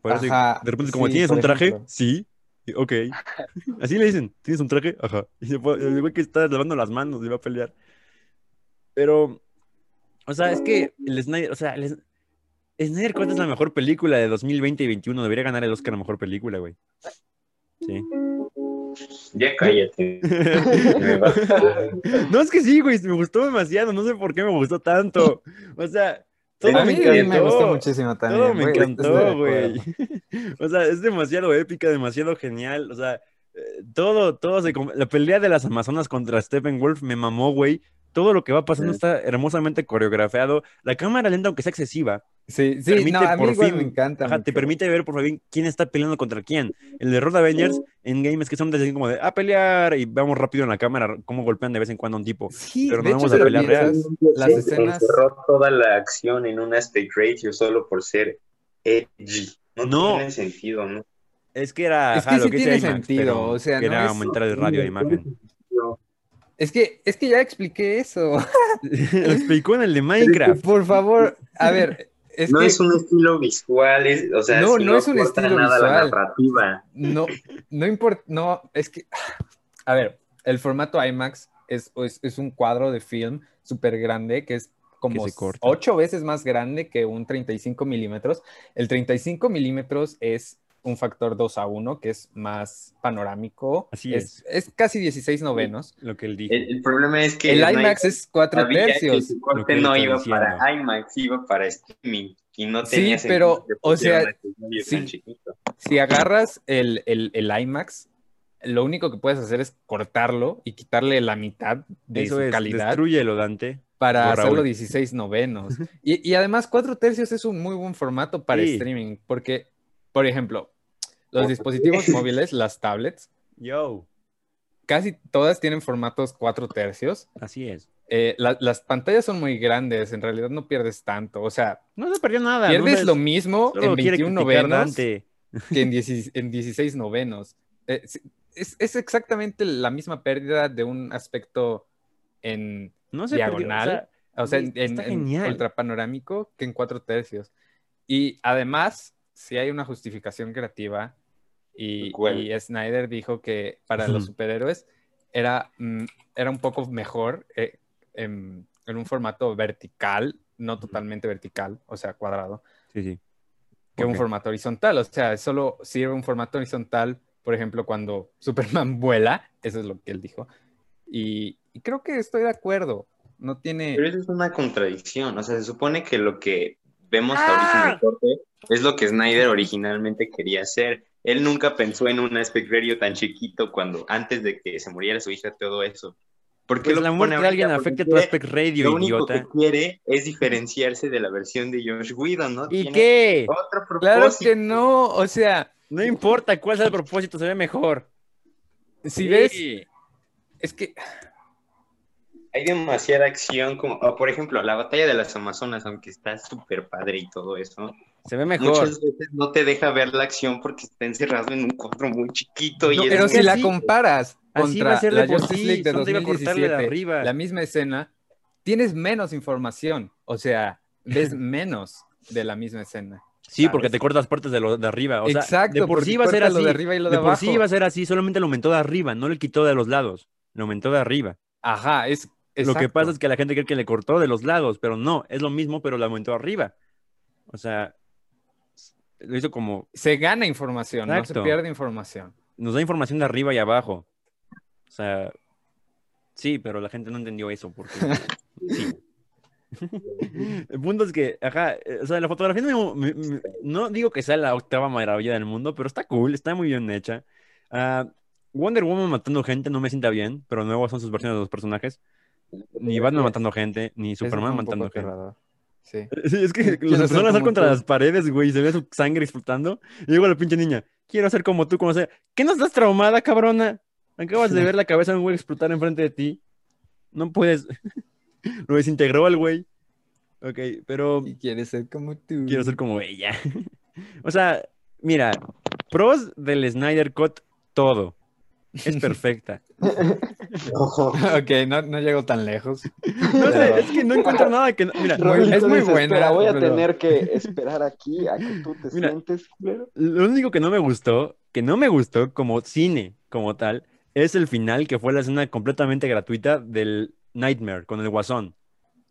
Por eso, Ajá, de repente, como, sí, ¿tienes un traje? ejemplo. Sí. Ok. Así le dicen, ¿tienes un traje? Ajá. Y se fue- el güey que está lavando las manos y va a pelear. Pero, o sea, es que el Snyder, o sea, el Snyder Cut es la mejor película de 2020 y 2021. Debería ganar el Oscar a mejor película, güey. Sí. ya cállate. No, es que sí, güey, me gustó demasiado. No sé por qué me gustó tanto. O sea, todo a me mí encantó. me gustó muchísimo también. Todo me güey, encantó, güey. O sea, es demasiado épica, demasiado genial. O sea, eh, todo, todo se... La pelea de las Amazonas contra Stephen Wolf me mamó, güey. Todo lo que va pasando está hermosamente coreografiado. La cámara lenta, aunque sea excesiva, Sí, sí, permite no, a mí por fin- me encanta. ajá, te permite ver por fin quién está peleando contra quién. El de Road Avengers en game es que son de así como de a pelear y vamos rápido en la cámara, cómo golpean de vez en cuando a un tipo. Sí, pero no hecho, vamos a pelear real. las escenas- encerró toda la acción en un aspect ratio solo por ser edgy. No, No. tiene sentido, ¿no? Es que era Es que ajá, lo que tiene IMAX, sentido, o sea, que no era es- aumentar el radio de imagen. Es que, es que ya expliqué eso. Lo explicó en el de Minecraft. Por favor, a ver, es no que es un estilo visual, es, o sea, No, si no es un estilo nada a la visual. narrativa. no, no importa, no, es que, a ver, el formato IMAX es, es, es un cuadro de film súper grande que es como ocho veces más grande que un 35 milímetros. El 35 milímetros es un factor 2 a 1, que es más panorámico. Así es. Es casi 16 novenos. Lo que él dijo. El, el problema es que El IMAX es 4 sabía que tercios. su corte no iba diciendo. para IMAX, iba para streaming. Y no Sí, tenía pero, sentido que o sea, sí. chiquito. Si agarras el, el, el IMAX, lo único que puedes hacer es cortarlo y quitarle la mitad de Eso su es, calidad destruyelo, Dante. para Por hacerlo Raúl. 16 novenos. Y, y además, 4 tercios es un muy buen formato para Sí. streaming, porque, por ejemplo, los dispositivos móviles, las tablets, Yo. casi todas tienen formatos 4 tercios. Así es. Eh, la- las pantallas son muy grandes, en realidad no pierdes tanto. O sea, No se perdió nada. pierdes no lo es- mismo en quiere 21 criticar novenos Dante. que en, 16 en 16 novenos. Eh, es, es exactamente la misma pérdida de un aspecto en No se perdió, diagonal, o sea, o sea, en, está en- ultrapanorámico que en cuatro tercios. Y además, si hay una justificación creativa y, y Snyder dijo que para los superhéroes era, mm, era un poco mejor eh, en, en un formato vertical, no totalmente vertical, o sea, cuadrado, Sí, sí. que un Ok. formato horizontal. O sea, solo sirve un formato horizontal, por ejemplo, cuando Superman vuela, eso es lo que él dijo. Y, y creo que estoy de acuerdo. No tiene... Pero eso es una contradicción. O sea, se supone que lo que vemos ¡Ah! ahorita en el corte es lo que Snyder originalmente quería hacer. Él nunca pensó en un aspect ratio tan chiquito cuando antes de que se muriera su hija, todo eso. ¿Por qué Pues la muerte de alguien Porque afecta tu aspect radio, Lo único idiota. que quiere es diferenciarse de la versión de Josh Whedon, ¿no? ¿Y Tiene qué? Otro. Claro que no, o sea, No importa cuál sea el propósito, se ve mejor. si Sí. ves, es que Hay demasiada acción, como, por ejemplo, la batalla de las Amazonas, aunque está súper padre y todo eso, Se ve mejor. muchas veces no te deja ver la acción porque está encerrado en un cuadro muy chiquito. Y No, pero si la comparas así contra va a ser la de por Justice sí, League de solo te iba a cortarle de 2017, arriba. la misma escena, tienes menos información, o sea, ves menos de la misma escena. Sí, porque te cortas partes de lo de arriba. O sea, Exacto, de por porque sí iba a ser así. lo de arriba y lo de por sí iba a ser así, solamente lo aumentó de arriba, no le quitó de los lados. Lo aumentó de arriba. Ajá, es Lo que pasa es que la gente cree que le cortó de los lados, pero no, es lo mismo, pero lo aumentó arriba. O sea, lo hizo como, se gana información, no se pierde información. nos da información de arriba y abajo. O sea, sí, pero la gente no entendió eso porque sí. El punto es que, ajá, eh, o sea, la fotografía no, digo que sea la octava maravilla del mundo, pero está cool, está muy bien hecha. Ah, Wonder Woman matando gente no me sienta bien, pero nuevas son sus versiones de los personajes. Ni Batman matando gente, ni Superman matando gente. aterrador. Sí. Sí, es que los empezaron a hacer contra tú. las paredes, güey, y se ve su sangre explotando. Y luego la pinche niña, quiero ser como tú, como sea. ¿Qué no estás traumada, cabrona? Acabas de ver la cabeza de un güey explotar enfrente de ti. No puedes. Lo desintegró al güey. Ok, pero Y quieres ser como tú. quiero ser como ella. o sea, mira, pros del Snyder Cut, todo. Es perfecta. ok, no, no llego tan lejos. No sé, es que no encuentro nada que... no- Mira, Rolito es muy dice, buena, "Espera, voy a pero- tener que esperar aquí a que tú te Mira. sientes, culero". Lo único que no me gustó, que no me gustó como cine, como tal, es el final, que fue la escena completamente gratuita del Nightmare con el Guasón.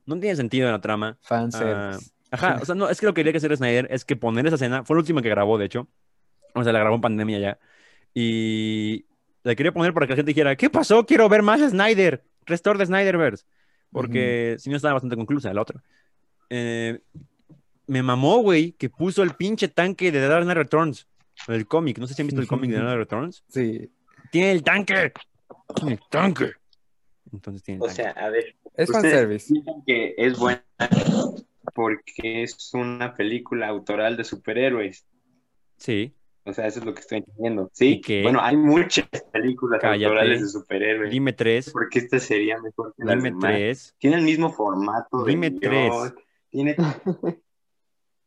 No tiene sentido en la trama. Ah, Fanservice. ajá, o sea, no, es que lo que quería que hacer Snyder es que poner esa escena, fue la última que grabó, de hecho. O sea, la grabó en pandemia ya. Y la quería poner para que la gente dijera, ¿qué pasó? Quiero ver más Snyder. Restore de Snyderverse. Porque si no estaba bastante conclusa la otra. Eh, me mamó, güey, que puso el pinche tanque de The Dark Knight Returns. El cómic, no sé si han visto el cómic de The Dark Knight Returns. Sí. Tiene el tanque. Tiene el tanque. Entonces tiene el O tanque. sea, a ver, Es fanservice. que es buena porque es una película autoral de superhéroes. Sí. O sea, eso es lo que estoy entendiendo. Sí, ¿Y qué? bueno, hay muchas películas Cállate. autorales de superhéroes. Dime tres. Porque esta sería mejor que las Dime tres. Tiene el mismo formato Dime tres. Tiene...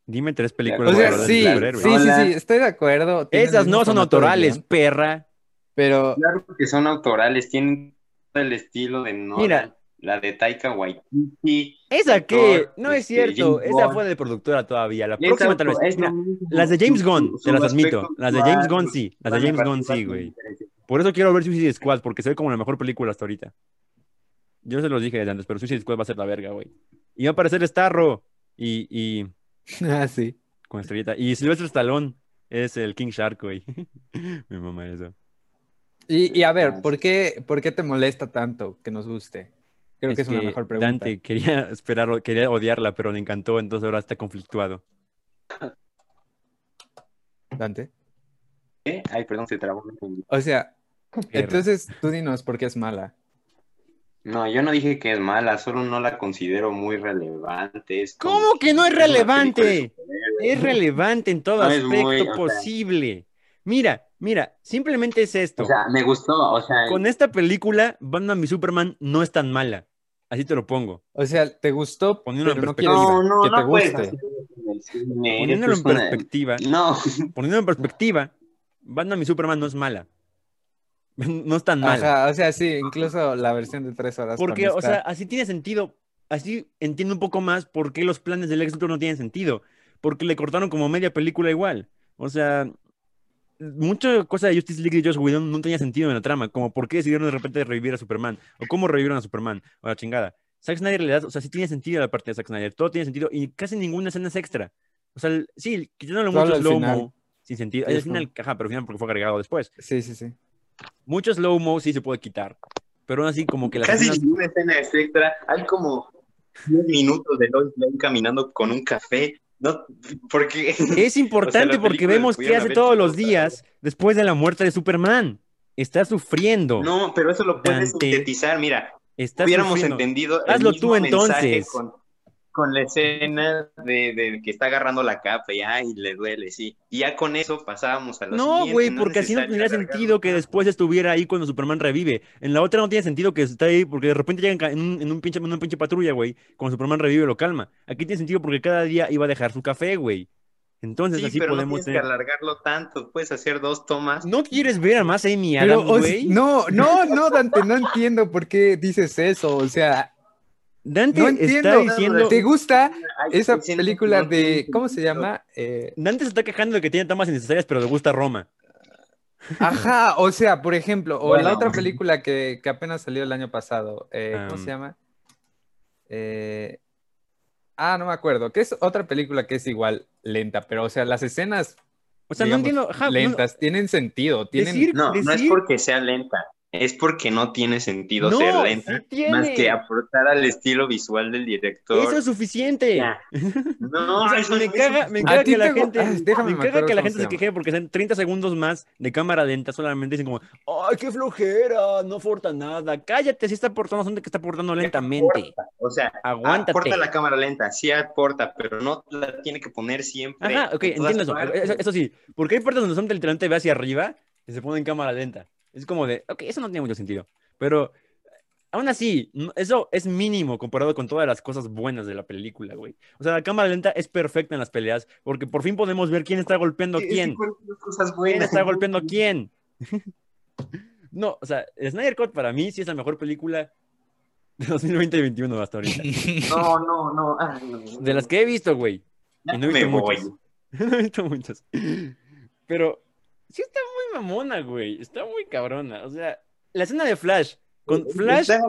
Dime tres películas O sea, autorales sí, de sí, superhéroes. sí, Hola. sí, estoy de acuerdo. Esas no son autorales, perra. Pero Claro que son autorales, tienen todo el estilo de Nolan, Mira. La de Taika Waititi. ¿Esa qué? No es este, cierto. James Esa fue de productora todavía. La próxima tal vez. las de James Gunn, te las admito. Las de James Gunn sí. Las de James Gunn sí, que güey. Por eso quiero ver Suicide Squad, porque se ve como la mejor película hasta ahorita. Yo se los dije desde antes, pero Suicide Squad va a ser la verga, güey. Y va a aparecer Starro y, y ah, sí. con estrellita. Y Sylvester Stallone es el King Shark, güey. Mi mamá eso. Y, y a ver, Ah, ¿por qué, ¿por qué te molesta tanto que nos guste? Creo que es una mejor pregunta. Dante quería esperar, quería odiarla, pero le encantó, entonces ahora está conflictuado. Dante. ¿Qué? Ay, perdón, se trabó. O sea, entonces tú dinos por qué es mala. No, yo no dije que es mala, solo no la considero muy relevante. Es como- ¿Cómo que no es relevante? Es relevante en todo No aspecto muy, o sea- posible. Mira, mira, simplemente es esto. O sea, me gustó, o sea, Con esta película, Batman v Superman no es tan mala. Así te lo pongo. O sea, te gustó, Poniéndolo pero en perspectiva. no, no, que te no puedes guste. cine, Poniéndolo en una- perspectiva, No, poniéndolo en perspectiva, Batman v Superman no es mala. No es tan mala. Ajá, o sea, sí, incluso la versión de tres horas. Porque, o sea, así tiene sentido. Así entiendo un poco más por qué los planes del Luthor no tienen sentido. Porque le cortaron como media película igual. O sea, mucha cosa de Justice League y Josh Whedon no tenía sentido en la trama. Como por qué decidieron de repente revivir a Superman. O cómo revivieron a Superman. O la chingada. Zack Snyder le da, o sea, sí tiene sentido la parte de Zack Snyder. Todo tiene sentido. Y casi ninguna escena es extra. O sea, sí, quitándole Solo mucho slow-mo. final. Sin sentido. Sí, Al final, ajá, pero al final porque fue agregado después. Sí, sí, sí. Mucho slow-mo sí se puede quitar. Pero aún así, como que las casi escenas- ninguna escena es extra. Hay como 10 minutos de Lois Lane caminando con un café. No, porque Es importante porque vemos qué hace todos los días después de la muerte de Superman. Está sufriendo. no, pero eso lo puedes Dante, sintetizar. Mira, está hubiéramos sufriendo. entendido el Hazlo mismo tú, entonces. Con, con la escena de, de que está agarrando la capa y ay, le duele, sí. Y ya con eso pasábamos a la No, güey, porque así no tendría sentido que después estuviera ahí cuando Superman revive. En la otra no tiene sentido que esté ahí porque de repente llega en, un, en un pinche, en una pinche patrulla, güey. Cuando Superman revive lo calma. Aquí tiene sentido porque cada día iba a dejar su café, güey. Entonces Sí, así pero no podemos tienes que tener... alargarlo tanto. Puedes hacer dos tomas. ¿No quieres ver a más Amy Adams, güey? no, no, no, Dante, no entiendo por qué dices eso. O sea, Dante no está entiendo. diciendo... ¿Te gusta esa película de, ¿cómo se llama? Eh, Dante se está quejando de que tiene tomas innecesarias, pero le gusta Roma. Ajá, o sea, por ejemplo, o la otra película que, que apenas salió el año pasado, eh, ¿cómo Um. se llama? Eh, ah, no me acuerdo, que es otra película que es igual lenta, pero o sea, las escenas O sea, no entiendo... no- lentas tienen sentido, tienen... Decir- No, no es porque sea lenta. Es porque no tiene sentido No, ser lenta. sí tiene. Más que aportar al estilo visual del director. Eso es suficiente. Ya. No, O sea, eso me es caga, me suficiente. caga que la gente, Ay, déjame, me caga que la gente se queje porque sean 30 segundos más de cámara lenta solamente dicen como, ay, qué flojera, no aporta nada. Cállate, si está aportando, son de que está aportando lentamente. O sea, Aguántate. aporta la cámara lenta, sí aporta, pero no la tiene que poner siempre. Ajá, ok, entiendo eso, eso. eso sí, porque hay partes donde son literalmente ve hacia arriba y se pone en cámara lenta. Es como de, ok, eso no tiene mucho sentido. Pero aún así, eso es mínimo comparado con todas las cosas buenas de la película, güey. O sea, la cámara lenta es perfecta en las peleas porque por fin podemos ver quién está golpeando a quién. ¿Quién está golpeando a quién? No, o sea, Snyder Cut para mí sí es la mejor película de 2020 y 2021 hasta ahorita. No, no, no. ay, no, no. De las que he visto, güey. Y no he me visto voy. muchas. No he visto muchas. Pero sí está muy mamona, güey. Está muy cabrona. O sea, la escena de Flash. Con Flash, Está-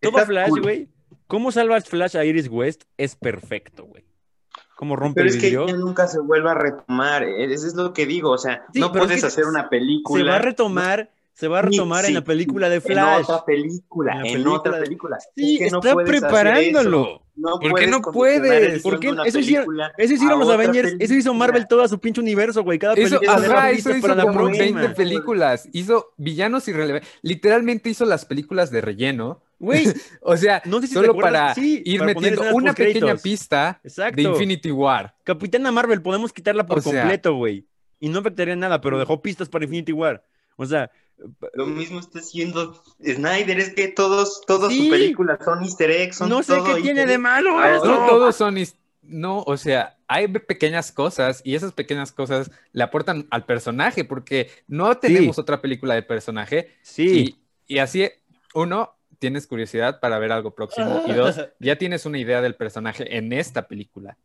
todo está Flash, cool. güey. ¿Cómo salvas Flash a Iris West? Es perfecto, güey. Cómo rompe Pero el es que ya nunca se vuelve a retomar. Eso es lo que digo. O sea, Sí, no puedes hacer una Se película. va a retomar se va a retomar Sí, en la película de En Flash. otra película, En la en, otra película. Sí, Es que está preparándolo. No ¿Por qué no puedes? ¿Por qué? Eso hicieron, película eso hicieron a los Avengers, eso hizo Marvel todo su pinche universo, güey. Cada Eso, película ajá, eso hizo para la como próxima. 20 películas. Hizo villanos irrelevantes. Literalmente hizo las películas de relleno. Güey, O sea, No sé si solo para sí, ir para metiendo una pequeña pista exacto. de Infinity War. Capitana Marvel, podemos quitarla por O completo, güey. Y no afectaría nada, pero dejó pistas para Infinity War. O sea, Lo mismo está haciendo Snyder, es que todos, todas Sí. sus películas son easter eggs, son no sé todo qué tiene de malo Ah, eso. No todos son. No, o sea, hay pe- pequeñas cosas y esas pequeñas cosas le aportan al personaje porque no tenemos otra película de personaje Sí. y, y así, uno, tienes curiosidad para ver algo próximo y dos, ya tienes una idea del personaje en esta película.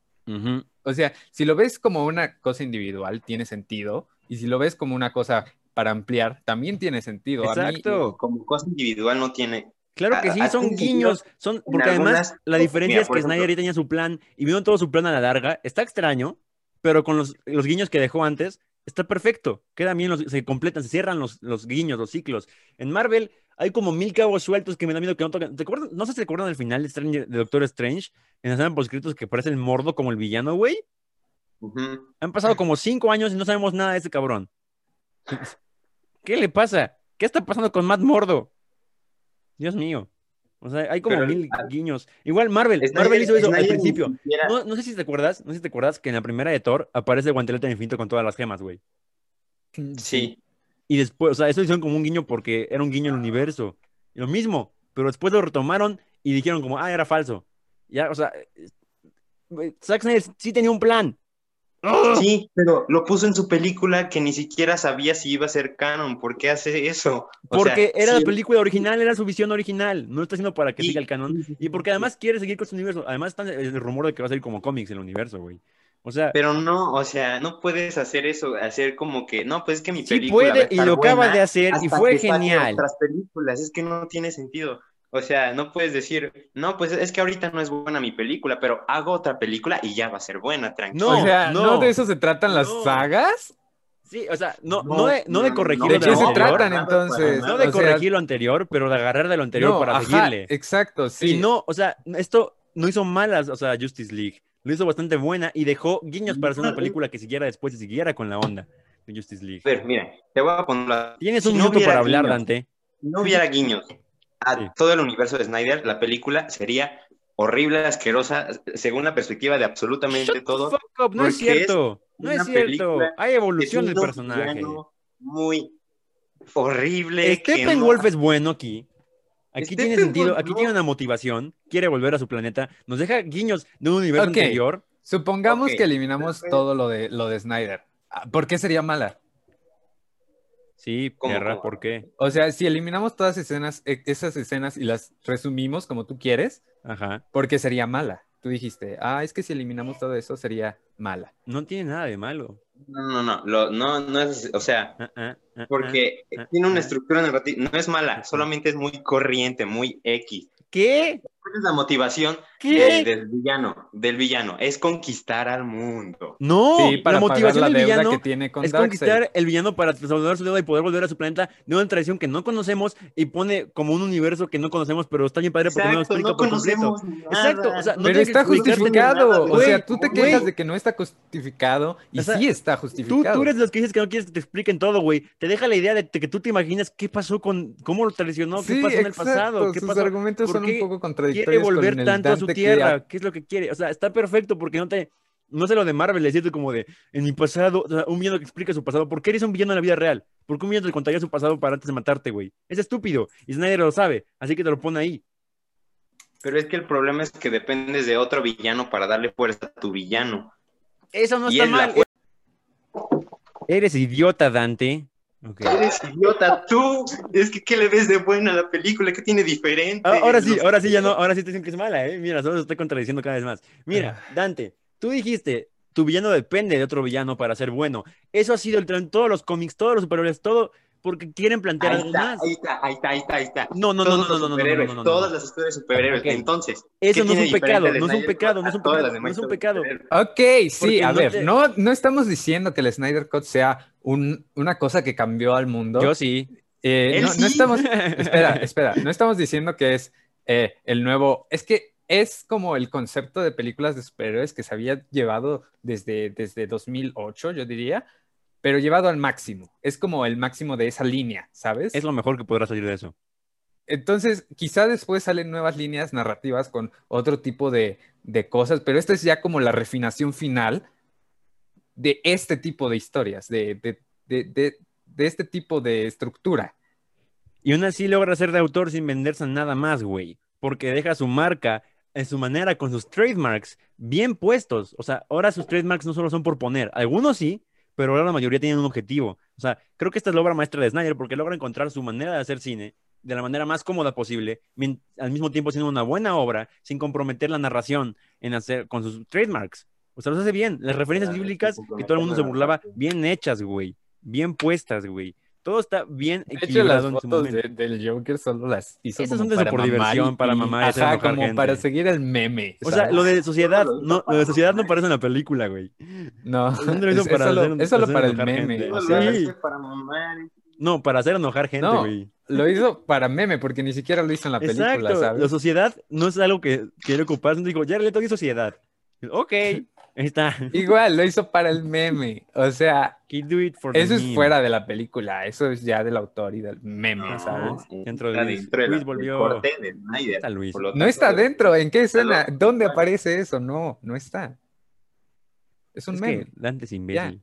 O sea, si lo ves como una cosa individual, tiene sentido. Y si lo ves como una cosa para ampliar, también tiene sentido. A mí- Exacto. Como cosa individual no tiene. Claro que sí, a- son guiños, son, porque además algunas- la diferencia Mira, es que ejemplo- Snyder ya tenía su plan y vino todo su plan a la larga. Está extraño, pero con los, los guiños que dejó antes, está perfecto. Quedan bien, los- se completan, se cierran los, los guiños, los ciclos. En Marvel hay como mil cabos sueltos que me da miedo que no toquen. ¿Te acuerdas? No sé si te acuerdan del final de, Strange- de Doctor Strange, en la escena poscritos que parece el mordo como el villano, güey. Han pasado como cinco años y no sabemos nada de ese cabrón. ¿Qué le pasa? ¿Qué está pasando con Matt Mordo? Dios mío. O sea, hay como Pero- mil guiños. Igual Marvel, Snyder- Marvel hizo eso al Snyder principio. No, no sé si te acuerdas, no sé si te acuerdas que en la primera de Thor aparece el guantelete infinito con todas las gemas, güey. Sí. Y después, o sea, eso hicieron como un guiño porque era un guiño al universo. Y lo mismo, pero después lo retomaron y dijeron como, ah, era falso. Ya, o sea, eh, Zack Snyder sí tenía un plan. ¡Ah! Sí, pero lo puso en su película que ni siquiera sabía si iba a ser canon. ¿Por qué hace eso? O Porque sea, era sí, la película original, era su visión original. No lo está haciendo para que siga el canon. Y porque además quiere seguir con su universo. Además está el rumor de que va a salir como cómics el universo, güey. O sea, Pero no, o sea, no puedes hacer eso, hacer como que, no, pues es que mi sí película va a puede y lo acaba de hacer y fue genial. Otras películas, es que no tiene sentido. O sea, no puedes decir, no, pues es que ahorita no es buena mi película, pero hago otra película y ya va a ser buena, tranquilo. No, o sea, ¿no, no, de eso se tratan las no. sagas? Sí, o sea, no, no, No, de, no de corregir no, lo ¿De se lo anterior, tratan nada, entonces? No de O sea, corregir lo anterior, pero de agarrar de lo anterior no, para ajá, seguirle. Exacto, sí. Y no, o sea, esto no hizo malas, o sea, Justice League. Lo hizo bastante buena y dejó guiños para hacer una película que siguiera después y siguiera con la onda de Justice League. A ver, mira, te voy a poner la... Tienes un minuto para hablar, guiños, Dante. Si no hubiera guiños a Sí. todo el universo de Snyder, la película sería horrible, asquerosa, según la perspectiva de absolutamente Shut the todo. fuck up, no es porque es cierto. No es una cierto. película Hay evolución del personaje. Muy horrible. que Steppenwolf no- es bueno aquí. Aquí tiene sentido, aquí no. tiene una motivación, quiere volver a su planeta, nos deja guiños de un universo Ok. anterior. Supongamos que eliminamos todo lo de, lo de Snyder. Ah, ¿Por qué sería mala? Sí. ¿por qué? O sea, si eliminamos todas escenas, eh, esas escenas y las resumimos como tú quieres, Ajá. ¿por qué sería mala? Tú dijiste, ah, es que si eliminamos todo eso sería mala. No tiene nada de malo. No, no, no, lo- no, no es, o sea, Ah, ah, ah, porque tiene una estructura narrativa, no es mala, solamente es muy corriente, muy X. ¿Qué? ¿Cuál es la motivación del villano? Del villano, es conquistar al mundo. No, sí, para la motivación la del deuda villano que tiene con es Darkseid. conquistar el villano para salvar su deuda y poder volver a su planeta de una tradición que no conocemos y pone como un universo que no conocemos, pero está bien padre porque no lo explica no por completo. conocemos Exacto, o sea, no Pero está justificado. nada, o sea, tú te quejas de que no está justificado y O sea, sí está Tú, justificado. tú eres de los que dices que no quieres que te expliquen todo, güey. Te deja la idea de que tú te imaginas qué pasó con, cómo lo traicionó, qué Sí, pasó en el exacto, pasado, qué Sus pasó. argumentos ¿Por son un poco Quiere volver tanto a su que tierra, ¿qué es lo que quiere? O sea, está perfecto porque no te, no sé lo de Marvel, decirte como de, en mi pasado, o sea, un villano que explica su pasado, ¿por qué eres un villano en la vida real? ¿Por qué un villano te contaría su pasado para antes de matarte, güey? Es estúpido, y Snyder lo sabe, así que te lo pone ahí. Pero es que el problema es que dependes de otro villano para darle fuerza a tu villano. Eso no Y está es la mal. Eres idiota, Dante. Ok. Eres idiota, tú. Es que, ¿qué le ves de buena a la película? ¿Qué tiene diferente? Ah, ahora sí, ahora sí ya no, ahora sí te dicen que es mala, ¿eh? Mira, solo te estoy contradiciendo cada vez más. Mira, Ah. Dante, tú dijiste, tu villano depende de otro villano para ser bueno. Eso ha sido el en todos los cómics, todos los superhéroes, todo porque quieren plantear Ahí algo está, más. ahí está, ahí está, ahí está, ahí está. No, no, no, Todos no, no, los no, no, no, no, no, no, no. Todas las historias de superhéroes. Ok. Entonces, Eso ¿qué no es pecado, no es un pecado, no es un pecado, no es un pecado. Ok, sí, a no ver, te- no, no estamos diciendo que el Snyder Cut sea un- una cosa que cambió al mundo. Yo sí. Eh, Él no, no sí. estamos, espera, espera, no estamos diciendo que es eh, el nuevo, es que es como el concepto de películas de superhéroes que se había llevado desde, desde 2008, yo diría, pero llevado al máximo. Es como el máximo de esa línea, ¿sabes? Es lo mejor que podrá salir de eso. Entonces, quizá después salen nuevas líneas narrativas con otro tipo de, de cosas, pero esta es ya como la refinación final de este tipo de historias, de, de, de, de- de este tipo de estructura. Y aún así logra ser de autor sin venderse nada más, güey. Porque deja su marca en su manera con sus trademarks bien puestos. O sea, ahora sus trademarks no solo son por poner. Algunos sí, pero ahora la mayoría tienen un objetivo. O sea, creo que esta es la obra maestra de Snyder porque logra encontrar su manera de hacer cine de la manera más cómoda posible, al mismo tiempo siendo una buena obra, sin comprometer la narración en hacer con sus trademarks. O sea, los hace bien. Las referencias bíblicas que todo el mundo se burlaba, bien hechas, güey. Bien puestas, güey. Todo está bien De hecho, las equilibrado en su fotos momento. de- del Joker solo las hizo Esas como son de eso para por diversión, y- para mamar y hacer ajá, como gente. para seguir el meme. O sea, lo de sociedad, no, lo de sociedad no parece en la película, güey. No, Eso lo hizo es, para solo, hacer- es solo hacer para el meme. gente. o sea, Sí. para mamar. No, para hacer enojar gente, No, güey. lo hizo para meme, porque ni siquiera lo hizo en la película, Exacto. ¿sabes? La sociedad no es algo que quiere ocupar. Digo, ya le toqué sociedad. Ok, está. Igual, lo hizo para el meme. O sea, He do it for the eso es meme. fuera de la película. Eso es ya del autor y del meme, No, ¿sabes? Dentro de Luis. dentro de la- Luis del volvió. corte de Snyder. Está Luis. No está de- dentro. ¿En qué escena? ¿Dónde aparece eso? No, no está. Es un Es meme. que Dante es imbécil.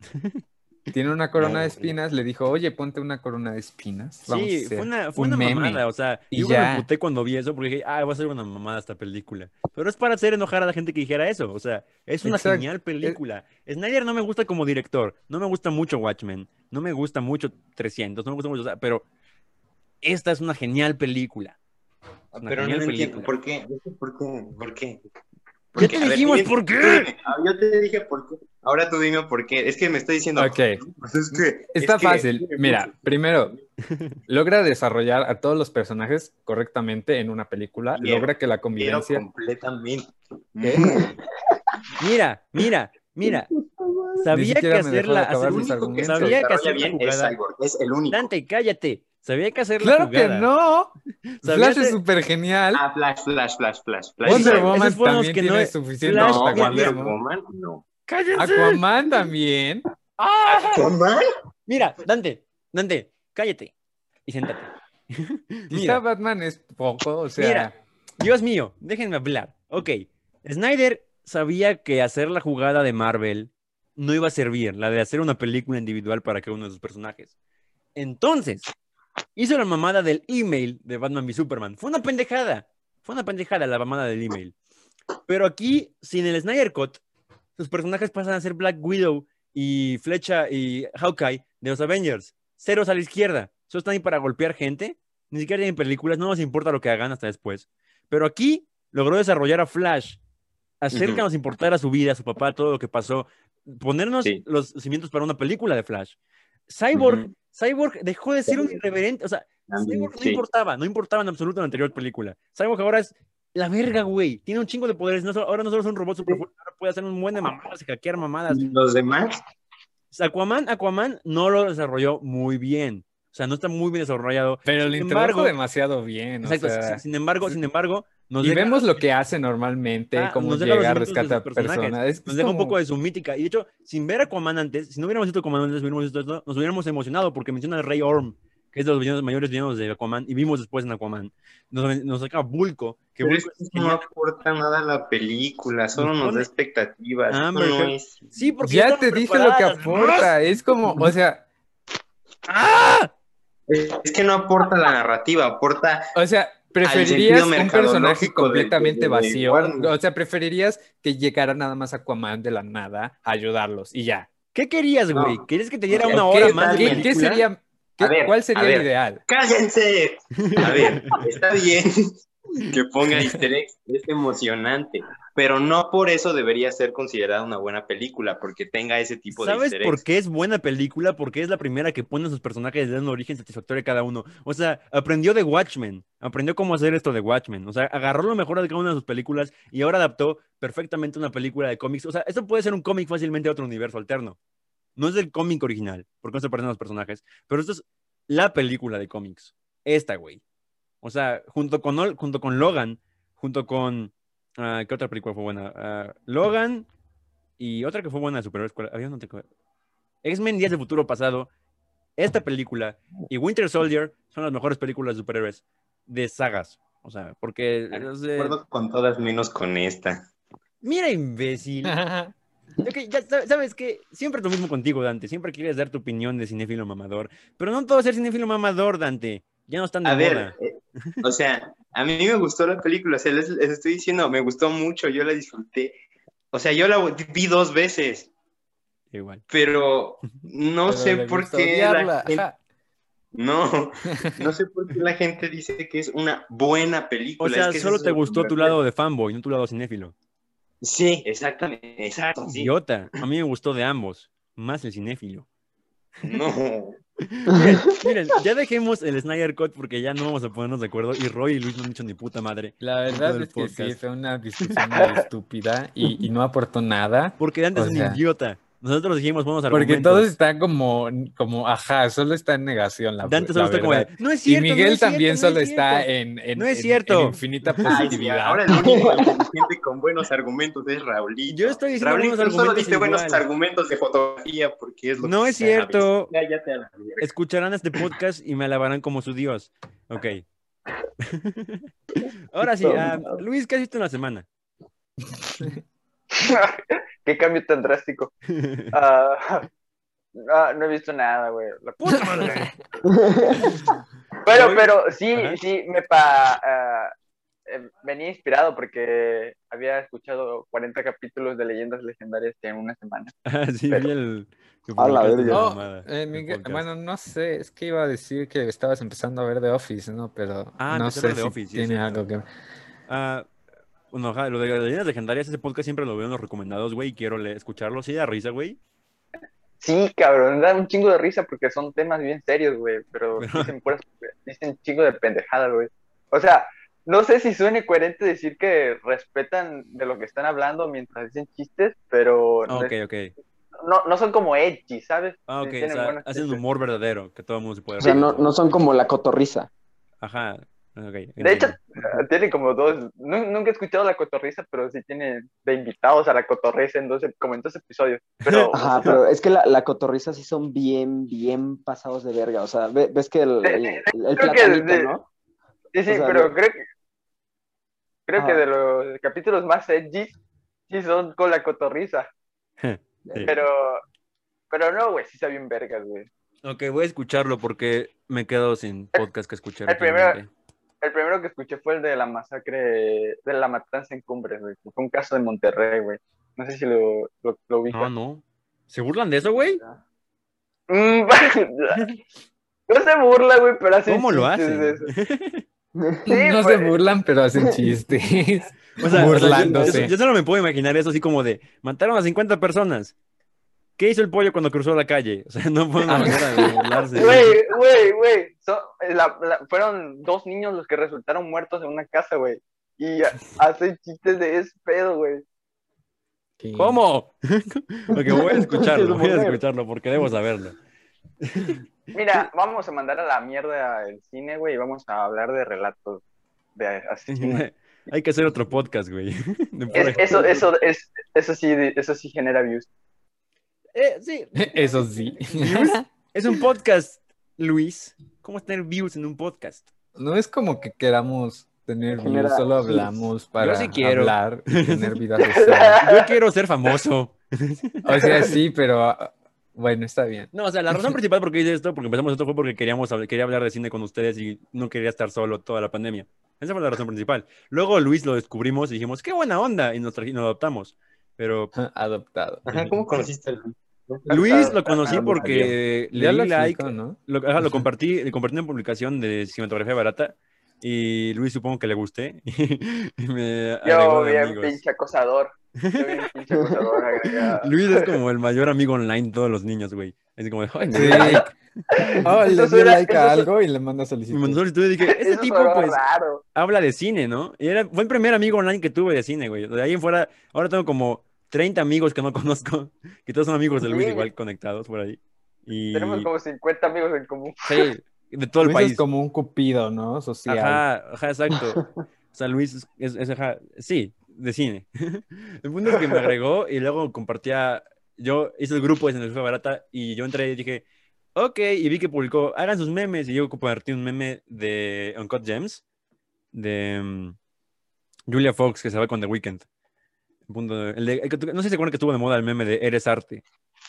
Tiene una corona de espinas. Le dijo, oye, ponte una corona de espinas. Vamos a Sí, hacer fue una, fue un una meme. mamada, o sea, Y yo ya. me cuando vi eso porque dije, ah, va a ser una mamada esta película. Pero es para hacer enojar a la gente que dijera eso, o sea, es una Exacto. genial película. Snyder no me gusta como director, no me gusta mucho Watchmen, no me gusta mucho 300, no me gusta mucho, o sea, pero esta es una genial película. Una Pero no entiendo película. por qué. ¿Por qué? ¿Por qué? Ya te dijimos dime- por qué. dime. Ah, Yo te dije por qué. Ahora tú dime por qué. Es que me estoy diciendo. Ok. Pues es que. Está es que- fácil. Mira, primero, logra desarrollar a todos los personajes correctamente en una película. Quiero, logra que la convivencia. completamente. ¿Qué? Mira, mira, mira. Sabía que hacerla, hacer- único que Sabía que desarrolla hacer la bien es jugada-. Es el único. Dante, cállate. Sabía que hacer la Claro que jugada. no. Sabía Flash que- es súper genial. Ah, Flash, Flash, Flash, Flash. Flash. Wonder Woman también que no tiene es- suficiente Flash, No, Wonder. Woman, no. ¡Cállense! Aquaman también. ¿Aquaman? Mira, Dante, Dante, cállate y siéntate. Quizá Mira, Batman es poco, o sea. Mira. Dios mío, déjenme hablar. Ok, Snyder sabía que hacer la jugada de Marvel no iba a servir, la de hacer una película individual para cada uno de sus personajes. Entonces, hizo la mamada del email de Batman v Superman. Fue una pendejada. Fue una pendejada la mamada del email. Pero aquí, sin el Snyder Cut, sus personajes pasan a ser Black Widow y Flecha y Hawkeye de los Avengers. Ceros a la izquierda. Solo están ahí para golpear gente. Ni siquiera tienen películas, no nos importa lo que hagan hasta después. Pero aquí logró desarrollar a Flash, hacer que nos importara su vida, su papá, todo lo que pasó, ponernos Sí. los cimientos para una película de Flash. Cyborg. Cyborg dejó de ser un irreverente, o sea, Cyborg no sí. importaba, no importaba en absoluto en la anterior película. Cyborg ahora es la verga, güey. Tiene un chingo de poderes. No ahora no solo es un robot super fuerte, ahora puede hacer un buen de mamadas y hackear mamadas. ¿Y Los demás, Aquaman, Aquaman no lo desarrolló muy bien. O sea, no está muy bien desarrollado. Pero lo Sin introdujo embargo- demasiado bien. o Exacto. sea, sin embargo, sin embargo, nos y deja- vemos lo que hace normalmente, Ah, cómo llega, cimientos de rescata sus personajes, personas. Es- Nos es deja un poco de su mítica. Y de hecho, sin ver a Aquaman antes, si no hubiéramos visto Aquaman antes, hubiéramos visto esto, nos hubiéramos emocionado porque menciona al Rey Orm, que es de los villanos, mayores villanos de Aquaman, y vimos después en Aquaman. Nos, nos saca Bulko, que pero Bulko es no aporta nada a la película, solo Nos da expectativas. Ah, no es- Sí, porque Ya te dije lo que aporta. Es como, o sea, ¡Ah! Es que no aporta la narrativa, aporta o sea, ¿preferirías un personaje completamente de- de vacío? O sea, ¿preferirías que llegara nada más Aquaman de la nada a ayudarlos y ya? ¿Qué querías, No. güey? ¿Querías que te diera ¿Qué- una ¿Qué, hora más qué- sería, qué- A ver, ¿Cuál sería el ideal? ¡Cállense! A ver, está bien que ponga easter eggs, es emocionante, pero no por eso debería ser considerada una buena película, porque tenga ese tipo de ¿Sabes por qué es buena película? Porque es la primera que pone a sus personajes un origen satisfactorio a cada uno. O sea, aprendió de Watchmen, aprendió cómo hacer esto de Watchmen. O sea, agarró lo mejor de cada una de sus películas y ahora adaptó perfectamente una película de cómics. O sea, esto puede ser un cómic fácilmente a otro universo alterno. No es el cómic original, porque no se parecen los personajes, pero esto es la película de cómics. Esta, güey. O sea, junto con, junto con Logan, junto con... ah, ¿Qué otra película fue buena? Ah, Logan y otra que fue buena de superhéroes. Había una que- X-Men Días de Futuro Pasado, esta película y Winter Soldier son las mejores películas de superhéroes de sagas. O sea, porque... sea, De acuerdo con todas menos con esta. Mira, imbécil. Ya sa- sabes que siempre es lo mismo contigo, Dante. Siempre quieres dar tu opinión de cinéfilo mamador. Pero no todo es ser cinéfilo mamador, Dante. Ya no están de A ver, moda. eh, o sea, a mí me gustó la película, o sea, les, les estoy diciendo, me gustó mucho, yo la disfruté. O sea, yo la vi dos veces, Igual. pero no Pero sé por qué la gente- no, no sé por qué la gente dice que es una buena película. O sea, es que ese solo te gustó tu lado de fanboy, no tu lado cinéfilo. Sí, exactamente, exacto, sí. Idiota. A mí me gustó de ambos. Más el cinéfilo. No, Miren, miren, ya dejemos el Snyder Cut porque ya no vamos a ponernos de acuerdo. Y Roy y Luis no han dicho ni puta madre. La verdad es que sí, fue una discusión muy estúpida y, y no aportó nada. Porque Dante O es un idiota. Nosotros dijimos buenos Porque argumentos. todos están como, como, ajá, solo está en negación la, Dante la solo está como de, verdad. no es Y cierto. no Miguel cierto, también no solo es está cierto". en, en- No es en- cierto. en infinita Ay, sí, positividad. ahora el único inteligente con buenos argumentos es Raulito. Yo estoy diciendo Raulito, buenos tú solo argumentos diste buenos argumentos de fotografía porque es lo No que es cierto. Ya, ya te la escucharán este podcast y me alabarán como su Dios. Ok. Ahora sí, ah, Luis, ¿qué has visto en la semana? Qué cambio tan drástico. Ah, ah, no he visto nada, güey. La ¡Puta madre! Pero, pero sí, Ajá. sí, me pa, ah, eh, venía inspirado porque había escuchado 40 capítulos de leyendas legendarias en una semana. Ah, sí, vi el. A la verga. mamada eh, Miguel, bueno, no sé, es que iba a decir que estabas empezando a ver The Office, ¿no? Pero Ah, no sé The si Office, sí, tiene algo que... Ah, bueno, ajá, lo de las leyendas legendarias, ese podcast siempre lo veo en los recomendados, güey, y quiero escucharlo. Sí, da risa, güey. Sí, cabrón, da un chingo de risa porque son temas bien serios, güey, pero dicen puras, dicen chingo de pendejadas, güey. O sea, no sé si suene coherente decir que respetan de lo que están hablando mientras dicen chistes, pero Ah, ok, ok. no, no son como edgy, ¿sabes? Ah, ok, o sea, hacen chistes. humor verdadero, que todo el mundo se puede O sea, no, no son como la cotorriza. Ajá, De hecho, ah, tiene como dos, nu- nunca he escuchado la cotorriza, pero sí tiene de invitados a la cotorriza en dos, como en dos episodios. Pero, Ajá, pero es que la, la cotorriza sí son bien, bien pasados de verga. O sea, ve- ves que el, el, el Creo que de- ¿no? sí, sí, o sea, pero de- creo que, creo que de los capítulos más edgy, sí son con la cotorriza. Sí. Pero, pero no, güey, sí está bien vergas, güey. Ok, voy a escucharlo porque me quedo sin podcast que escuchar. el primero-. El primero que escuché fue el de la masacre, de la matanza en Cumbres, güey. Fue un caso de Monterrey, güey. No sé si lo, lo, lo. No, no. ¿Se burlan de eso, güey? No se burla, güey, pero hace ¿Cómo lo hacen? de eso. Sí, no pues. se burlan, pero hacen chistes. O sea, o sea, yo- burlándose. yo, yo solo me puedo imaginar eso así como de, mataron a 50 personas. ¿Qué hizo el pollo cuando cruzó la calle? O sea, no fue una Ah. manera de burlarse. Güey, güey, güey. So- fueron dos niños los que resultaron muertos en una casa, güey. Y hacen chistes de ese pedo, güey. ¿Cómo? ok, voy a escucharlo, Es voy a escucharlo porque debo saberlo. Mira, vamos a mandar a la mierda el cine, güey, y vamos a hablar de relatos de asesinos. Hay que hacer otro podcast, güey. Es- eso, eso, es, eso sí, eso sí genera views. Eh, sí, Eso sí. ¿Views? es un podcast, Luis. ¿Cómo es tener views en un podcast? No es como que queramos tener Genera views, solo hablamos para sí quiero. hablar y tener vida social. Yo quiero ser famoso. O sea, sí, pero ah, bueno, está bien. No, o sea, la razón principal por qué hice esto, porque empezamos esto fue porque queríamos hablar, quería hablar de cine con ustedes y no quería estar solo toda la pandemia. Esa fue la razón principal. Luego Luis lo descubrimos y dijimos, qué buena onda, y nos, nos adoptamos. Pero Adoptado. Ajá, ¿cómo conociste al Luis lo conocí Ah, porque le di like, ¿no? lo, ajá, lo compartí, le compartí una publicación de cinematografía barata y Luis supongo que le gusté y me Yo bien amigos. pinche acosador. Yo bien pinche acosador agregado. Luis es como el mayor amigo online de todos los niños, güey. Así como, "Ay, me Sí. like". Oh, le dio like a eso su- algo y le manda Me solicitud. mandó solicitud y dije, este Eso tipo, pues, raro. habla de cine, ¿no? Y era, fue el primer amigo online que tuve de cine, güey. De ahí en fuera, ahora tengo como 30 amigos que no conozco, que todos son amigos de Luis Sí. igual conectados por ahí. Y Tenemos como 50 amigos en común. sí, de todo el Luis es país. como un cupido, ¿no? Social. Ajá, ajá, exacto. O sea, Luis es, es- es, ajá, sí, de cine. El punto es que me agregó y luego compartía, yo hice el grupo de Cinematografía Barata y yo entré y dije, ok, y vi que publicó, hagan sus memes y yo compartí un meme de Uncut Gems de mm, Julia Fox que se va con The Weeknd. Punto de- el de- el que no sé si se acuerdan que estuvo de moda el meme de Eres Arte.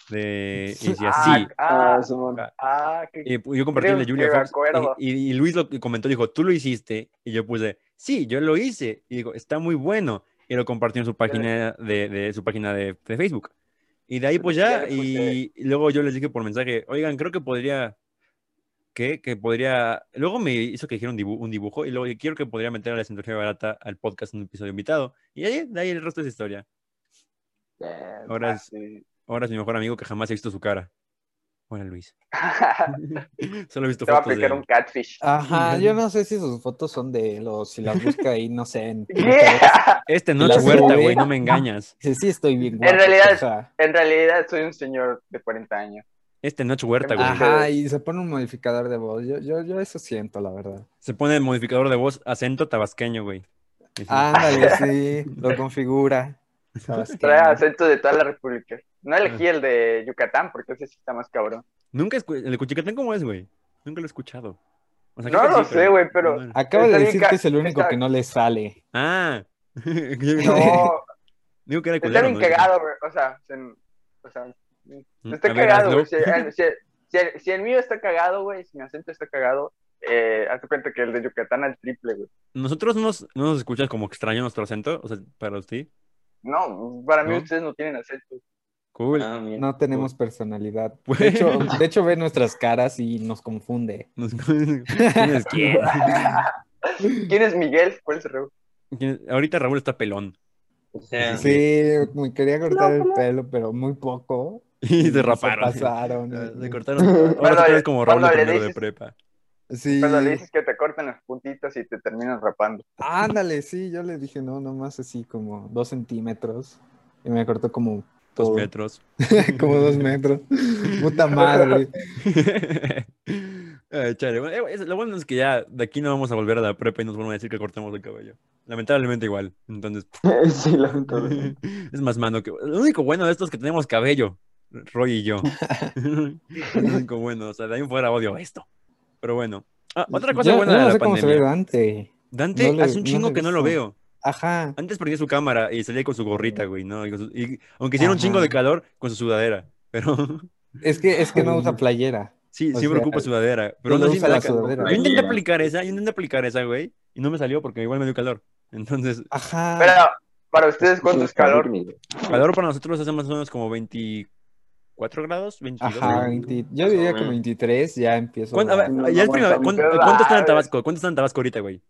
De, y Ah, sí. ah, Ah, Simón. ah, que- Y pu- yo compartí el de Julia que Fox y, y- Luis lo que comentó, dijo, tú lo hiciste. Y yo puse, sí, yo lo hice. Y digo, está muy bueno. Y lo compartió en su página de, de su página de, de Facebook. Y de ahí pues Ya y luego yo les dije por mensaje, oigan, creo que podría, ¿qué? Que podría, luego me hizo que dijera un, dibu- un dibujo y luego quiero que podría meter a la centología barata al podcast en un episodio invitado. Y ahí, de ahí el resto es historia. Ahora Ah, es, sí. ahora es mi mejor amigo que jamás he visto su cara. Hola Luis. Solo he visto Te va a fotos de aplicar él. un catfish. Ajá, yo no sé si sus fotos son de él o si las busca ahí, no sé. En. Yeah. Este Noche las Huerta, güey, no me engañas. Dice, sí, estoy bien guapo. realidad- ajá. En realidad soy un señor de 40 años. Este Noche Huerta, güey. Ajá, y se pone un modificador de voz. Yo, yo, yo eso siento, la verdad. Se pone el modificador de voz acento tabasqueño, güey. Ándale, sí, lo configura. Trae acento de toda la República. No elegí el de Yucatán porque ese sí está más cabrón. Nunca escu- el de Cuchicatán, ¿cómo es, güey? Nunca lo he escuchado. O sea, No lo sí, sé, güey, pero- no. Acaba de decir que es el único está- que no le sale. Ah. No, Digo que era está culero, bien ¿no? cagado, güey. O sea, se- o sea, está a ver, cagado, güey. Si, el- si el- si el- si el mío está cagado, güey, si mi acento está cagado, eh, hazte cuenta que el de Yucatán al triple, güey. Nosotros nos, no nos escuchas como extraño nuestro acento, o sea, para usted. No, para mí ¿No? ustedes no tienen acento. Cool. Ah. No tenemos personalidad. De hecho, de hecho, ve nuestras caras y nos confunde. Nos- ¿Quién es quién? ¿Quién es Miguel? ¿Cuál es el reo? ¿Quién es? Ahorita Raúl está pelón. Sí, me quería cortar el pelo, pero muy poco. Y se raparon. pasaron. Ah, Se cortaron. Ahora eres como Raúl de primero de prepa. Sí. Cuando le dices que te cortan las puntitas y te terminan rapando. Ándale, sí, yo le dije, no, nomás así como dos centímetros. Y me cortó como Dos metros. como dos metros. Puta madre. Ay, chale. Bueno, eh, Lo bueno es que ya de aquí no vamos a volver a la prepa y nos van a decir que cortemos el cabello. Lamentablemente igual. Entonces, sí, lamentablemente. es más mano que... Lo único bueno de esto es que tenemos cabello, Roy y yo. único bueno. O sea, de ahí en fuera odio esto. Pero bueno. Ah, otra cosa Yo- buena yo de no la sé cómo se ve pandemia. Dante. Dante No le- hace un no chingo que no lo veo. Ajá. Antes prendía su cámara y salía con su gorrita, güey, ¿no? Y, con su- y- aunque hiciera un chingo de calor, con su sudadera. Pero Es que, es que no usa playera. sí, O siempre sea, ocupa sudadera. Pero así usa la sudadera. Yo intenté aplicar esa, yo intenté aplicar esa, güey, y no me salió porque igual me dio calor. Entonces, Ajá. Pero, para ustedes, ¿cuánto es calor? calor para nosotros hace más o menos como 24 grados, 22. Ajá, güey. 20 yo diría que 23 ya empiezo. ¿Cuánto, a ver, no, ya es no primavera. aguantamos. ¿Cuánto, cuánto está en Tabasco? ¿Cuánto está en Tabasco ahorita, güey?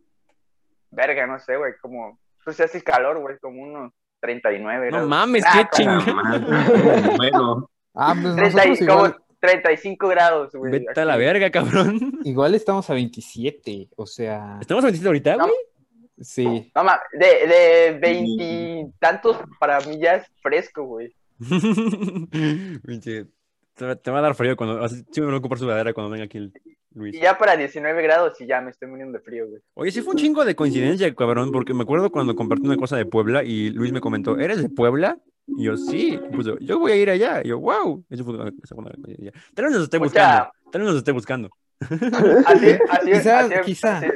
Verga, no sé, güey, como... Pues hace calor, güey, como unos 39 No grados. mames, Ah, qué chingada. bueno, Ah, pues 30 nosotros y- como igual, 35 grados, güey. Vete a la aquí. verga, cabrón. igual estamos a 27. O sea, ¿Estamos a 27 ahorita, No. güey? sí. No, ma, de, de veintitantos para mí ya es fresco, güey. Pinche, te, va- te va a dar frío cuando. así- Sí, me voy a ocupar sudadera cuando venga aquí el Luis. Y ya para 19 grados y ya me estoy muriendo de frío, güey. Oye, sí fue un chingo de coincidencia, cabrón, porque me acuerdo cuando compartí una cosa de Puebla y Luis me comentó, ¿eres de Puebla? Y yo, sí. Y puso, yo voy a ir allá. Y yo, wow. Eso fue una segunda coincidencia. Tal vez nos esté buscando. Tal vez nos esté buscando. Así, así, Quizá- así, quizá. así-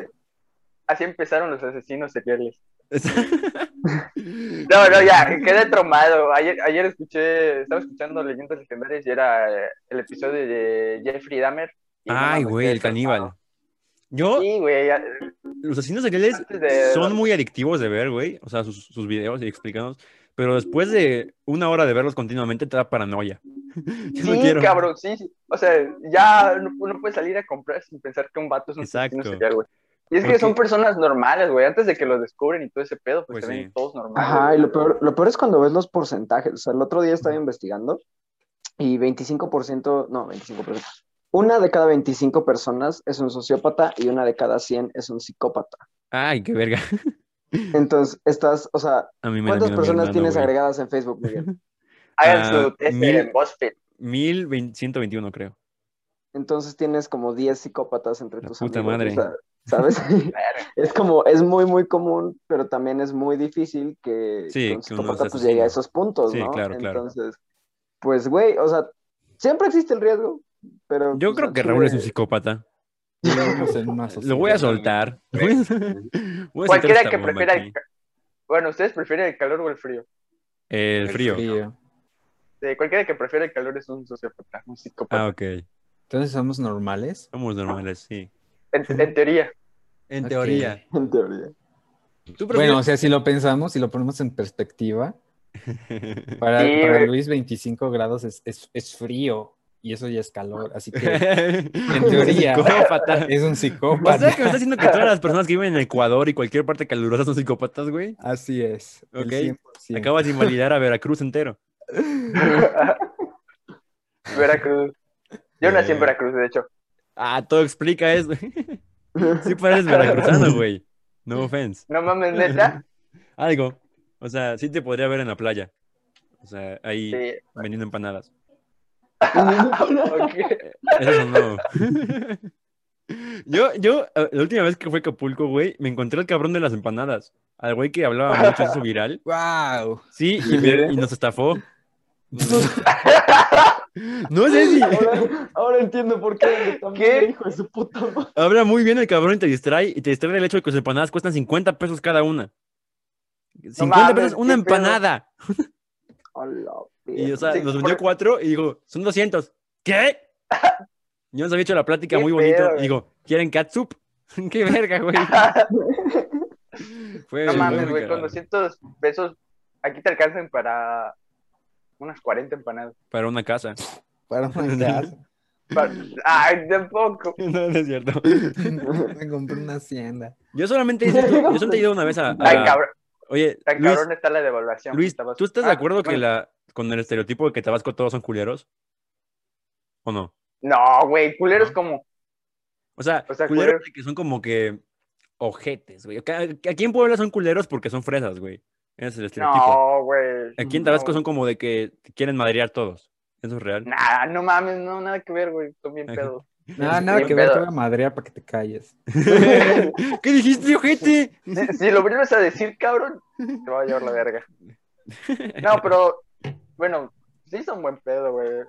así empezaron los asesinos seriales. No, no, ya, quedé traumado. Ayer, ayer escuché, estaba escuchando Leyendas Legendarias y era eh, el episodio de Jeffrey Dahmer. no Ay, güey, el caníbal. Yo, Sí, güey, los asesinos seriales de- son muy adictivos de ver, güey. O sea, sus, sus videos y explicados. Pero después de una hora de verlos continuamente te da paranoia. Yo no sí, cabrón, sí, sí. O sea, ya no, uno puede salir a comprar sin pensar que un vato es un asesino Exacto. serial, güey. Y es Porque- que son personas normales, güey. Antes de que los descubren y todo ese pedo, pues, Pues se sí. todos normales. Ajá, y lo peor, lo peor es cuando ves los porcentajes. O sea, el otro día estaba investigando y 25%, no, 25%. Una de cada 25 personas es un sociópata y una de cada 100 es un psicópata. Ay, qué verga. Entonces, estás, o sea, A mí me da ¿cuántas personas hermano, tienes güey. agregadas en Facebook, Miguel? Hagan Ah, su test mil- en BuzzFeed. 1121, creo. entonces tienes como 10 psicópatas entre La tus puta amigos. madre. o sea, ¿Sabes? es como, es muy, muy común, pero también es muy difícil que, Sí, que un pues, llegue a esos puntos, Sí, ¿no? claro, claro. Entonces, pues, güey, o sea, siempre existe el riesgo, pero... Yo pues, creo que Raúl es un psicópata. Lo voy a soltar. Voy a- Cualquiera que prefiera el... Bueno, ¿ustedes prefieren el calor o el frío? El frío. Sí, cualquiera que prefiera el calor es un sociópata, un psicópata. Ah, ok. Entonces somos normales. Somos normales, sí. En, en teoría. En teoría. En teoría. ¿Tú Bueno, o sea, si lo pensamos, si lo ponemos en perspectiva, para, Sí, para güey. Luis 25 grados es, es, es frío y eso ya es calor, así que en teoría Psicópata. es un O psicópata. sea, que me estás diciendo que todas las personas que viven en Ecuador y cualquier parte calurosa son psicópatas, güey. Así es. Ok. 100%. Acabas de invalidar a Veracruz entero. Veracruz. Yo nací en Eh. Veracruz, de hecho. Ah, todo explica eso. Sí pareces veracruzano, güey. No offense. No mames, neta. Algo. O sea, sí te podría ver en la playa. O sea, ahí Sí. vendiendo empanadas. Ok. Eso no. Yo, yo, eh, la última vez que fue a Acapulco, güey, me encontré al cabrón de las empanadas. Al güey que hablaba mucho de eso viral. ¡Wow! Sí, y, me- y nos estafó. No sé si Ahora, ahora entiendo por qué ¿Qué? hijo de su puta madre. habla muy bien el cabrón y te distrae. Y te distrae del hecho de que sus empanadas cuestan 50 pesos cada una. 50 mames, pesos una empanada. Y, o sea, Sí, nos vendió por- cuatro y digo, son 200. ¿Qué? Yo nos había hecho la plática muy güey. digo, ¿quieren catsup? ¡Qué verga, güey! Fue, No mames, güey, con cagado. 200 pesos aquí te alcanzan para unas 40 empanadas. Para una casa. Para una casa. Pa- Ay, tampoco. no, no es cierto. Me compré una hacienda. Yo solamente hice esto- yo solamente he ido una vez a. a- Tan cabrón, Oye, tan Luis, cabrón está la devaluación. Luis, Tabasco. ¿tú estás de Ah, acuerdo que bueno. la con el estereotipo de que Tabasco todos son culeros? ¿O no? No, güey, culeros como. O sea, O sea, culeros que son como que ojetes, güey. Aquí en Puebla son culeros porque son fresas, güey. Ese es el estereotipo. No, güey. Aquí en Tabasco no. son como de que quieren madrear todos. ¿Eso es real? Nah, no mames, no, nada que ver, güey. Son bien pedos. Nada, nada Bien que ver, te voy a madrear para que te calles. ¿Qué dijiste, ojete? Si, si lo vuelves a decir, cabrón, te va a llevar la verga. No, pero, bueno, sí son buen pedo, güey.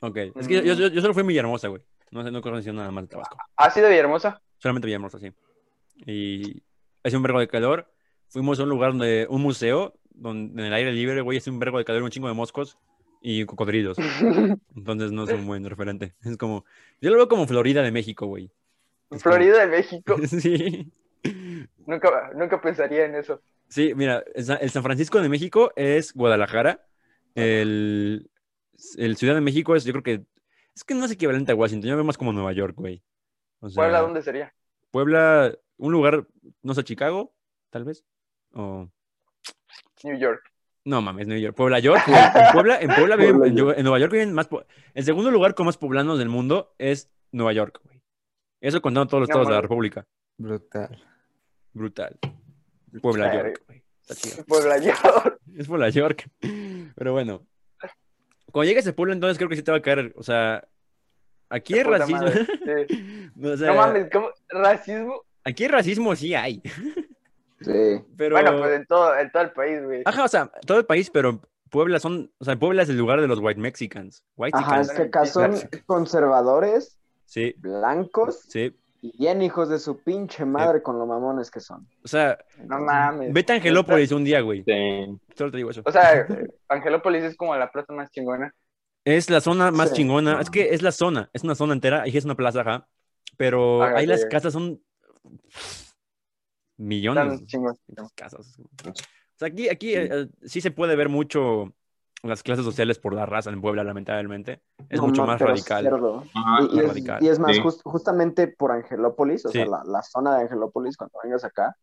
Ok, es que yo, yo, yo solo fui a Villahermosa, güey. No sé, no conozco nada más de Tabasco. ¿Ha sido Villahermosa? Solamente Villahermosa, sí. Y hace un vergo de calor. Fuimos a un lugar donde, un museo, donde en el aire libre, güey, hace un vergo de calor, un chingo de moscos y cocodrilos. Entonces no es un buen referente. Es como, yo lo veo como Florida de México, güey. Es como- Florida de México. Sí. Nunca, nunca pensaría en eso. Sí, mira, el Sa- el San Francisco de México es Guadalajara. El, el Ciudad de México es, yo creo que, es que no es equivalente a Washington, yo veo más como Nueva York, güey. O sea, ¿Puebla dónde sería? Puebla, un lugar, no sé, Chicago, tal vez. O, New York. no mames, New York. Puebla, York, güey. En Puebla, en Puebla viven- Puebla, en, Nueva York viven más. El segundo lugar con más poblanos del mundo es Nueva York, güey. Eso contando todos los No estados de la. República. Brutal. Brutal. Puebla. York, güey. Puebla, York. Es Puebla, York. Pero bueno. Cuando llegues a Puebla, entonces creo que sí te va a caer. O sea, aquí Puta racismo. madre, sí. O sea, No mames, ¿cómo? ¿Racismo? Aquí racismo, sí hay. Sí. Pero. Bueno, pues en todo, en todo el país, güey. Ajá, o sea, todo el país, pero Puebla son. O sea, Puebla es el lugar de los white Mexicans. White Ajá, es que acá son conservadores, Sí, blancos sí. y bien hijos de su pinche madre con lo mamones que son. O sea, No mames. vete a Angelópolis un día, güey. Sí. Solo te digo eso. O sea, Angelópolis es como la plaza más chingona. Es la zona más Sí. chingona. Es que es la zona. Es una zona entera. Ahí es una plaza, ajá. Pero Ajá, ahí las casas son. Millones. Las casas. O sea, aquí, aquí eh, eh, sí se puede ver mucho las clases sociales por la raza en Puebla, lamentablemente. Es No, mucho ma- más radical. Ajá. Y, y Más es, radical. y es más, Sí. jus- justamente por Angelópolis, o Sí. sea, la, la zona de Angelópolis, cuando vengas acá,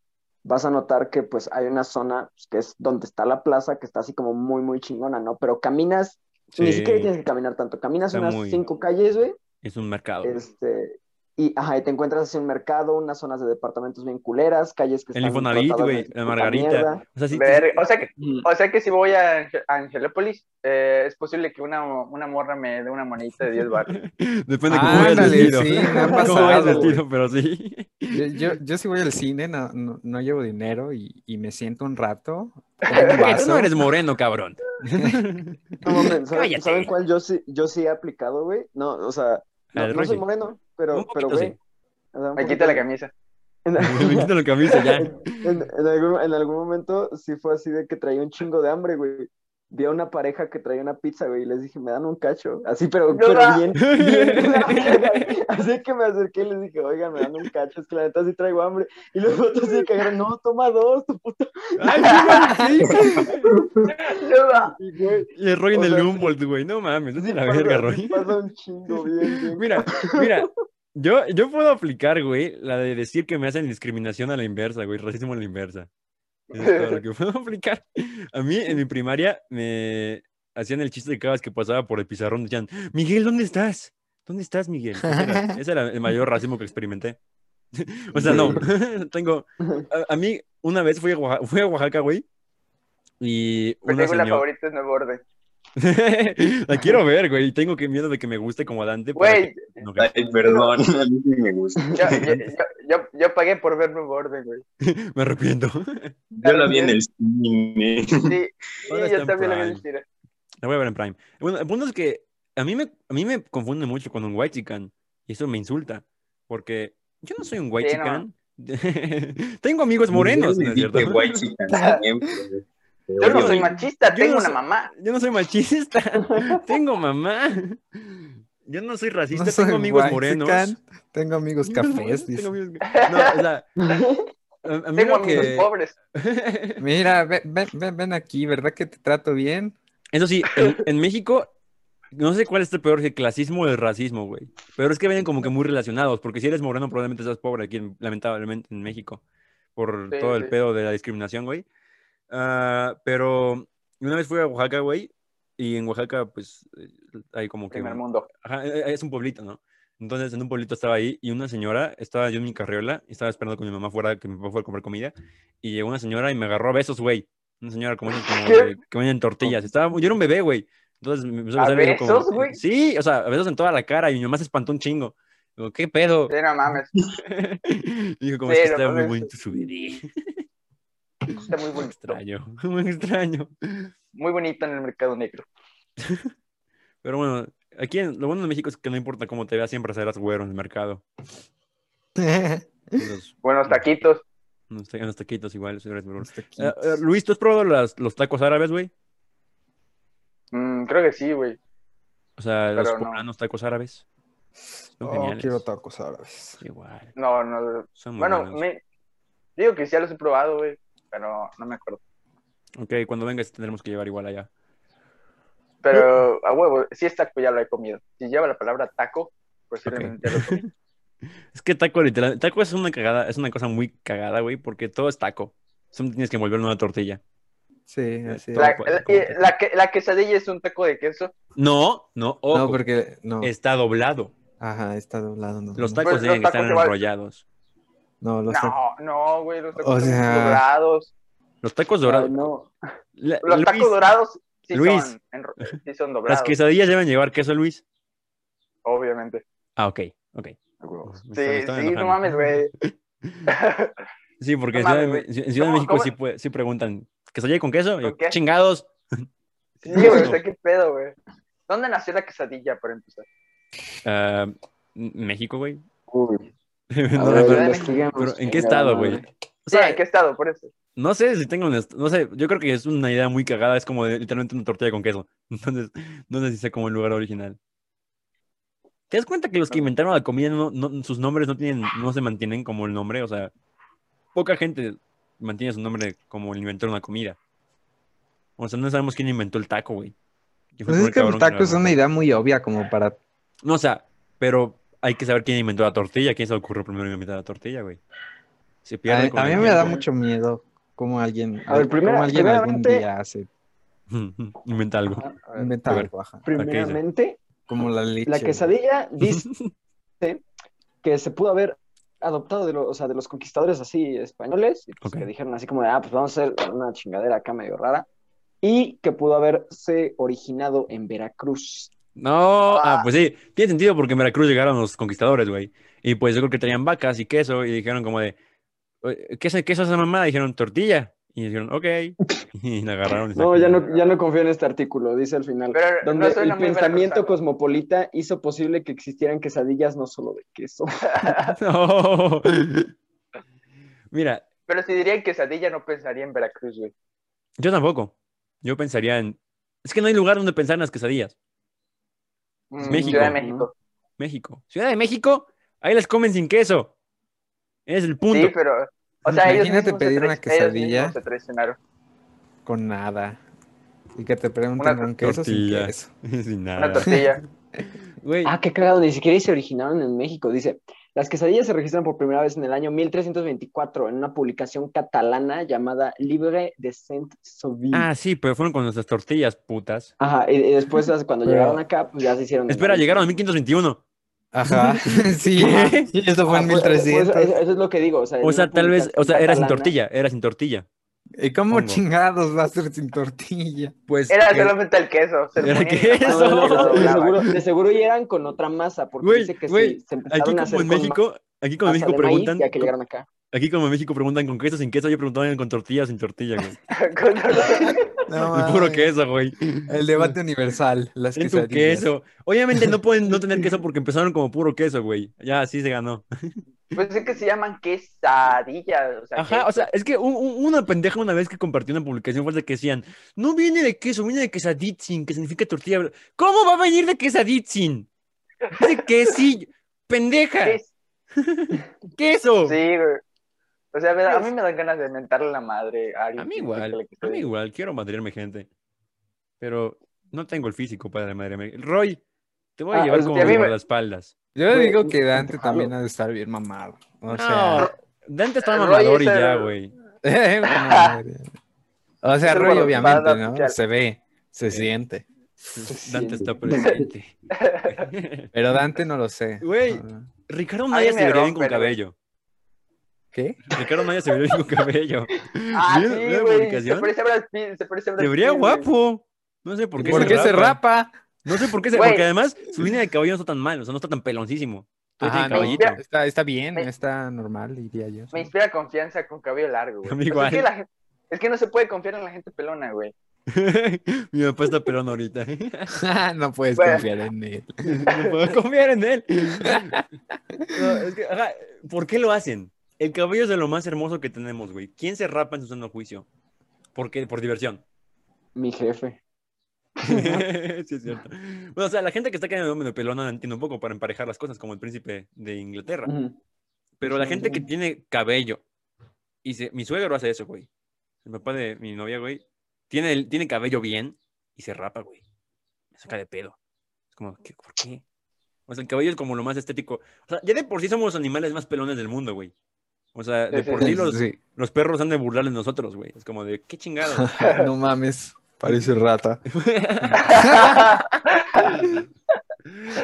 vas a notar que pues hay una zona pues, que es donde está la plaza, que está así como muy, muy chingona, ¿no? Pero caminas, ni Sí, siquiera tienes que caminar tanto, caminas Está unas muy- cinco calles, güey, Es un mercado. este, Y, ajá, y te encuentras así un mercado, unas zonas de departamentos bien culeras, calles que El están Infonavit, tratadas güey, la Margarita. O sea, sí, Verga, O sea que, Mm. o sea que si voy a, Ange- a Angelópolis, eh, es posible que una, una morra me dé una monedita de 10 baros. depende de cómo vayas vestido. sí, me ha Cómo vayas pasado, vestido, pero sí. Yo, yo, yo si voy al cine, no, no, no llevo dinero y, y me siento un rato. un Tú no eres moreno, cabrón. No mames, ¿saben, Cállate. ¿saben cuál yo sí, yo sí he aplicado, güey? No, o sea, no, soy moreno, pero, Un pero güey. sí. o sea, un Me quita la camisa. En, Me quito la camisa ya. en- en algún, en algún momento sí fue así de que traía un chingo de hambre, güey. Vi a una pareja que traía una pizza, güey, y les dije, me dan un cacho. Así, pero, pero bien. Así que me acerqué y les dije, oigan, me dan un cacho, es que la neta sí traigo hambre. Y los otros se cagaron, no, toma dos, tu puta. Ay, sí, güey, sí. No el Roy en el Humboldt, güey. No mames, es de la verga, sí Roy. Pasa un chingo, bien, bien. Mira, mira, yo, yo puedo aplicar, güey, la de decir que me hacen discriminación a la inversa, güey, racismo a la inversa. Eso es todo lo que puedo aplicar. A mí, en mi primaria, me hacían el chiste de cada vez que pasaba por el pizarrón, decían, Miguel, ¿dónde estás? ¿Dónde estás, Miguel? Ese era, ese era el mayor racismo que experimenté. O sea, no, tengo... A, a mí, una vez fui a Oaxaca, fui a Oaxaca, güey, y Mi una película señora... favorita es Nuevo Orden. La quiero ver, güey, y tengo que miedo de que me guste como Dante. Güey, que- no, que- Ay, perdón, a mí sí me gusta. yo, yo, yo, yo- pagué por ver Nuevo Orden, güey. me arrepiento. Yo la vi en el cine. Sí, sí, yo también lo vi en el cine. La voy a ver en Prime. Bueno, el punto es que a mí me, a mí me confunde mucho con un white chican y eso me insulta porque yo no soy un white Sí, no. chican. Tengo amigos morenos, ¿no es cierto? White chican Yo no soy machista, yo tengo no una soy- mamá. Yo no soy machista. Tengo mamá. Yo no soy racista, No soy tengo amigos morenos. Tengo amigos cafés. tengo amigos- No, o sea, a, a mí Tengo lo amigos que- pobres. Mira, ven, ven, ven, ven aquí, ¿verdad que te trato bien? Eso sí, en, en México, no sé cuál es el peor, si el clasismo o el racismo, güey. Pero es que vienen como que muy relacionados, porque si eres moreno probablemente seas pobre aquí, en- lamentablemente, en México, por Sí, todo el sí. pedo de la discriminación, güey. Ah, pero una vez fui a Oaxaca, güey, y en Oaxaca, pues, eh, hay como que... Primer mundo. Ajá, eh, eh, es un pueblito, ¿no? Entonces, en un pueblito estaba ahí y una señora, estaba yo en mi carriola, y estaba esperando con mi mamá fuera, que mi papá fuera a comprar comida, y llegó una señora y me agarró a besos, güey. Una señora como, como que venden tortillas. Estaba, yo era un bebé, güey. Entonces me empezó a ¿A como- besos, güey? Sí, o sea, a besos en toda la cara y mi mamá se espantó un chingo. Digo, ¿qué pedo? Sí, no mames. Y dijo, como Sí, es que no está muy bonito su bebé. Está muy bonito. Extraño, muy extraño. Muy bonito en el mercado negro. Pero bueno, aquí en- lo bueno de México es que no importa cómo te veas, siempre serás güero en el mercado. Los, Buenos taquitos. unos, ta- unos taquitos igual, Eh, eh, Luis, ¿tú has probado las- los tacos árabes, güey? Mm, creo que sí, güey. O sea, los no. poblanos tacos árabes. Son Oh, geniales. quiero tacos árabes. Igual. No, no. Son Bueno, me... digo que sí ya los he probado, güey. Pero no me acuerdo. Ok, cuando vengas tendremos que llevar igual allá. Pero a huevo, si es taco ya lo he comido. Si lleva la palabra taco, posiblemente ya lo comí. Es que taco, literal, taco es una cagada, es una cosa muy cagada, güey, porque todo es taco. Solo tienes que envolverlo en una tortilla. Sí, así La, la- quesadilla es un taco de queso. No, no, ojo, No, porque no. está doblado. Ajá, está doblado. No, Los tacos Pues, tienen que los tacos estar enrollados. No, los tacos. No, no, güey, los tacos O son sea- dorados. Los tacos Ay, dorados. no. La- Los Luis, tacos dorados sí Luis. son, enro- sí son Las quesadillas deben llevar queso, Luis. obviamente. Ah, ok, ok. A huevos. Me Sí, sí, no mames, güey. Sí, porque No en Ciudad, de, mames, en Ciudad de ¿Cómo- México sí, puede- sí preguntan, ¿quesadilla con queso? ¿Con qué? chingados. Sí, güey, sea, qué pedo, güey. ¿Dónde nació la quesadilla, para empezar? Ah, México, güey. Uy. No, ver, pero- ¿en qué estado, güey? O Sí, sea, ¿en qué estado? Por eso. No sé si tengo una, no sé, yo creo que es una idea muy cagada, es como de, literalmente una tortilla con queso. Entonces, no sé si sea como el lugar original. ¿Te das cuenta que los que inventaron la comida, no, no- sus nombres no tienen, no se mantienen como el nombre? O sea, poca gente mantiene su nombre como el inventor de una comida. O sea, no sabemos quién inventó el taco, güey. ¿Quién fue Pues el es que el taco es una idea muy obvia como para... No, o sea, pero hay que saber quién inventó la tortilla, quién se le ocurrió primero inventar la tortilla, güey. Se pierde A, con a mí me da mucho miedo cómo alguien, A ver, cómo primera- alguien algún día hace, Inventa algo. Ajá, a ver. inventa ver. algo, ajá. Primeramente, Como la leche. la quesadilla dice que se pudo haber adoptado de, lo- o sea, de los conquistadores así españoles, y pues que dijeron así como de, ah, pues vamos a hacer una chingadera acá medio rara, y que pudo haberse originado en Veracruz. No, ah, pues sí, tiene sentido porque en Veracruz llegaron los conquistadores, güey. Y pues yo creo que traían vacas y queso y dijeron como de, "Oye, ¿qué es, qué es esa mamada? Dijeron tortilla. Y dijeron, ok. Y la agarraron. y No, ya no, ya no confío en este artículo, dice al final. Pero donde el pensamiento veracruzano. cosmopolita hizo posible que existieran quesadillas no solo de queso. No. Mira, Pero si dirían quesadilla, no pensaría en Veracruz, güey. yo tampoco. Yo pensaría en... Es que no hay lugar donde pensar en las quesadillas. Mm, México. Ciudad de México. México. Ciudad de México, ahí las comen sin queso. Es el punto. Sí, pero. O sea, ellos Imagínate se pedir una ellos quesadilla. se traicionaron. Con nada. Y que te pregunten con queso sin tortilla. queso. sin Una tortilla. Güey, Ah, qué cagado, ni siquiera se originaron en México. Dice, las quesadillas se registran por primera vez en el año 1324 en una publicación catalana llamada Libre de Saint-Sauvy. Ah, sí, pero fueron con nuestras tortillas, putas. Ajá, y, y después cuando Pero- llegaron acá, pues ya se hicieron. Espera, llegaron en 1521. Ajá. sí. Eso fue Ah, en pues, pues, 1300. eso, eso es lo que digo. O sea, O tal vez, o sea, era sin tortilla, era sin tortilla. ¿Y cómo Pongo. chingados va a ser sin tortilla? Pues Era que- solamente el queso. se Era queso. en. No, de, seguro, de seguro ya eran con otra masa, porque Güey, dice que sí, se aquí empezaron a como hacer en con México, aquí como en México preguntan, ya que llegaron acá. Aquí como en México preguntan con queso sin queso, yo preguntaban con tortilla sin tortilla, güey. Con- No, El puro queso, güey. El debate universal. Las En tu queso. Obviamente no pueden no tener queso porque empezaron como puro queso, güey. Ya, así se ganó. Pues es que se llaman quesadillas. O sea, Ajá, queso. o sea, es que un- un- una pendeja una vez que compartió una publicación fue de que decían, no viene de queso, viene de quesaditzin, que significa tortilla. ¿Cómo va a venir de quesaditzin? Dice que sí, pendeja, Ques- queso. Sí, güey. O sea, a mí me dan ganas de mentarle la madre a alguien. A mí igual, a mí igual, quiero madrearme gente. Pero no tengo el físico para madrearme. Roy, te voy a Ah, llevar es- como mis me- guardaespaldas. Yo digo que Dante también ha de estar bien mamado. O No, sea, Dante está mamador y ya, güey. madre. o sea, Roy obviamente, ¿no? Se ve, se siente. Dante está presente. Pero Dante no lo sé. Güey. Ricardo A Naya mí se vería bien con cabello. ¿Qué? Ricardo Naya se bien con cabello. Ah, ¿Vieron- sí, vieron la güey. Se parece a Brad Pitt. Se parece a Brad Se vería Pitt, guapo. No sé por qué, ¿Por qué se rapa? No sé por qué se Güey. Porque además su línea de cabello no está tan mal, o sea, no está tan peloncísimo. Ajá, no, está, está bien, Me- está normal, diría yo. Me inspira confianza con cabello largo, güey. A mí O sea, es, que igual. la gente- es que no se puede confiar en la gente pelona, güey. Mi papá está pelón ahorita. no puedes Bueno. confiar en él. No puedo confiar en él. No, es que, ajá, ¿Por qué lo hacen? El cabello es de lo más hermoso que tenemos, güey. ¿Quién se rapa en su sano juicio? ¿Por qué? Por diversión. Mi jefe. sí, es cierto. Bueno, o sea, la gente que está cayendo medio pelona entiende un poco para emparejar las cosas, como el príncipe de Inglaterra. Pero la gente que tiene cabello, y se- mi suegro hace eso, güey. El papá de mi novia, güey, tiene, tiene cabello bien y se rapa, güey. Me saca de pedo. Es como, ¿qué, ¿por qué? O sea, el cabello es como lo más estético. O sea, ya de por sí somos los animales más pelones del mundo, güey. O sea, de por sí, los, sí. los perros han de burlar de nosotros, güey. Es como de, ¿qué chingados? no mames, parece rata.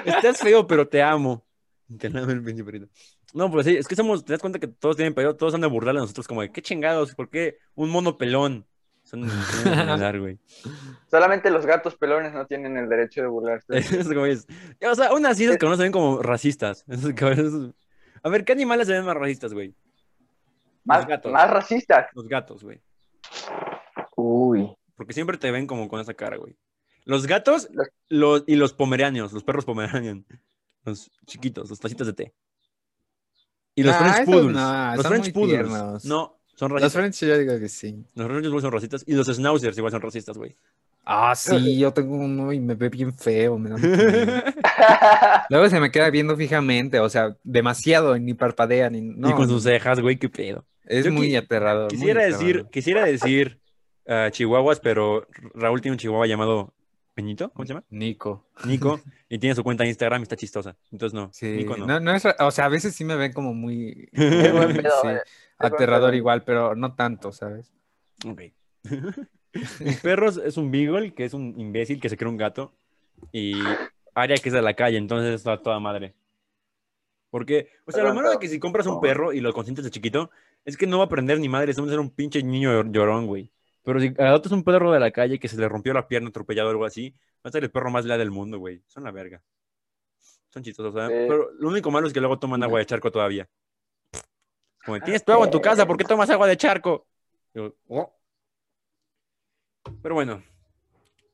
Estás feo, pero te amo. No, pero sí, es que somos, te das cuenta que todos tienen pelo, todos han de burlarle a nosotros, como de, ¿qué chingados? ¿Por qué un mono pelón? Son burlar, güey. Solamente los gatos pelones no tienen el derecho de burlarse. O sea, aún así esos cabrones se ven como racistas. Esos A ver, ¿qué animales se ven más racistas, güey? Más, Los gatos. más racistas. Los gatos, güey. Uy. Porque siempre te ven como con esa cara, güey. Los gatos Los- los, y los pomeranios, los perros pomeranian. Los chiquitos, los tacitas de té. Y los Ah, French Poodles. no, los French Poodles. tiernos. No, son Los racistas. French yo digo que sí. Los French Poodles son racistas. Y los Schnauzers igual son racistas, güey. Ah, sí, yo tengo uno y me ve bien feo. me da. Luego se me queda viendo fijamente, o sea, demasiado, y ni parpadea, ni... No, y con sus cejas, güey, qué pedo. Es Yo muy qui- aterrador. muy Quisiera decir, aterrador. quisiera decir ah, chihuahuas, pero Raúl tiene un chihuahua llamado Peñito, ¿cómo se llama? Nico. Nico, y tiene su cuenta de Instagram y está chistosa. Entonces no, Sí, Nico no. no, no es, o sea, a veces sí me ven como muy pedo, sí, eh. aterrador pedo. igual, pero no tanto, ¿sabes? Ok. Mis perros es un beagle, que es un imbécil que se cree un gato, y Aria, que es de la calle, entonces está toda madre. Porque, o sea, lo malo de que si compras un perro y lo consientes de chiquito, es que no va a aprender ni madre, es a ser un pinche niño llor- llorón, güey. Pero si adoptas un perro de la calle que se le rompió la pierna atropellado o algo así, va a ser el perro más leal del mundo, güey. Son la verga. Son chistosos, ¿sabes? Sí. Pero lo único malo es que luego toman agua de charco todavía. Como, tienes tu agua en tu casa, ¿por qué tomas agua de charco? Yo, "Oh". Pero bueno,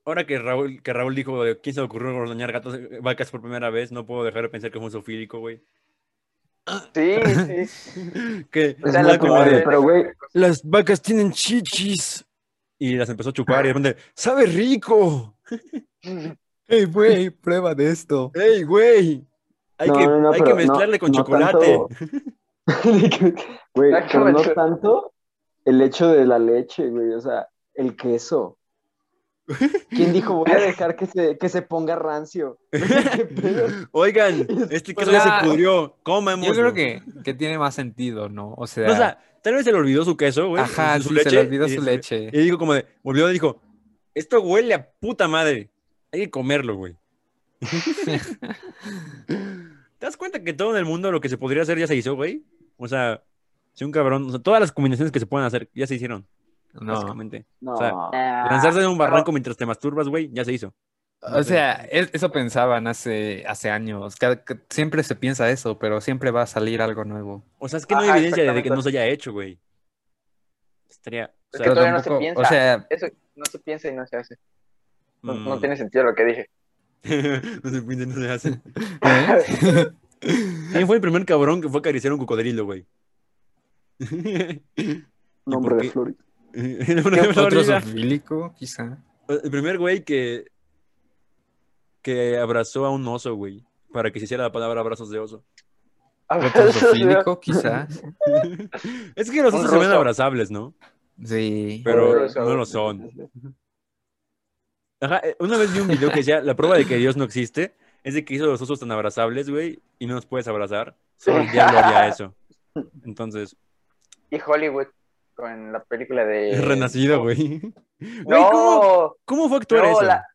ahora que Raúl, que Raúl dijo quién se le ocurrió ordeñar gatos, eh, vacas por primera vez, no puedo dejar de pensar que fue un zoofílico, güey. Sí, sí. Que O sea, la como de, pero, güey, las vacas tienen chichis. Y las empezó a chupar y de repente, ¡sabe rico! Hey, güey, prueba de esto. ¡Ey, güey! Hay, No, que, no, no, hay que mezclarle con no chocolate. Güey, pero no tanto el hecho de la leche, güey, o sea, el queso. ¿Quién dijo voy a dejar que se, que se ponga rancio? Oigan, este queso ya se pudrió. Comemos. Yo creo que, que tiene más sentido, ¿no? O sea, O sea, tal vez se le olvidó su queso, güey. ajá, su sí, se le olvidó y su leche. Y dijo como de, volvió y dijo, esto huele a puta madre. Hay que comerlo, güey. ¿Te das cuenta que todo en el mundo lo que se podría hacer ya se hizo, güey? O sea, si un cabrón, o sea, todas las combinaciones que se pueden hacer ya se hicieron, No. básicamente. No, O sea, Ah, Lanzarse de un pero- barranco mientras te masturbas, güey, ya se hizo. O sea, es- eso pensaban hace, hace años. Que siempre se piensa eso, pero siempre va a salir algo nuevo. O sea, es que no hay Ajá, evidencia de que no se haya hecho, güey. Estaría. O Es sea, que todavía no se piensa. o sea, Eso no se piensa y no se hace. No, no mm, tiene sentido lo que dije. no se piensa, no se hace. ¿eh? ¿Quién fue el primer cabrón que fue a acariciar un cocodrilo, güey? nombre de qué? El Otro quizá. Primer güey que. que abrazó a un oso, güey. Para que se hiciera la palabra abrazos de oso. Otro zoofílico, quizá. Es que los osos se ven abrazables, ¿no? Sí. Pero no lo son. Ajá, eh, una vez vi un video que decía, la prueba de que Dios no existe es de que hizo los osos tan abrazables, güey, y no nos puedes abrazar. Solo el diablo haría eso. Entonces, Y Hollywood con la película de. renacido, güey. No, ¿cómo, cómo fue actuar no, eso? la,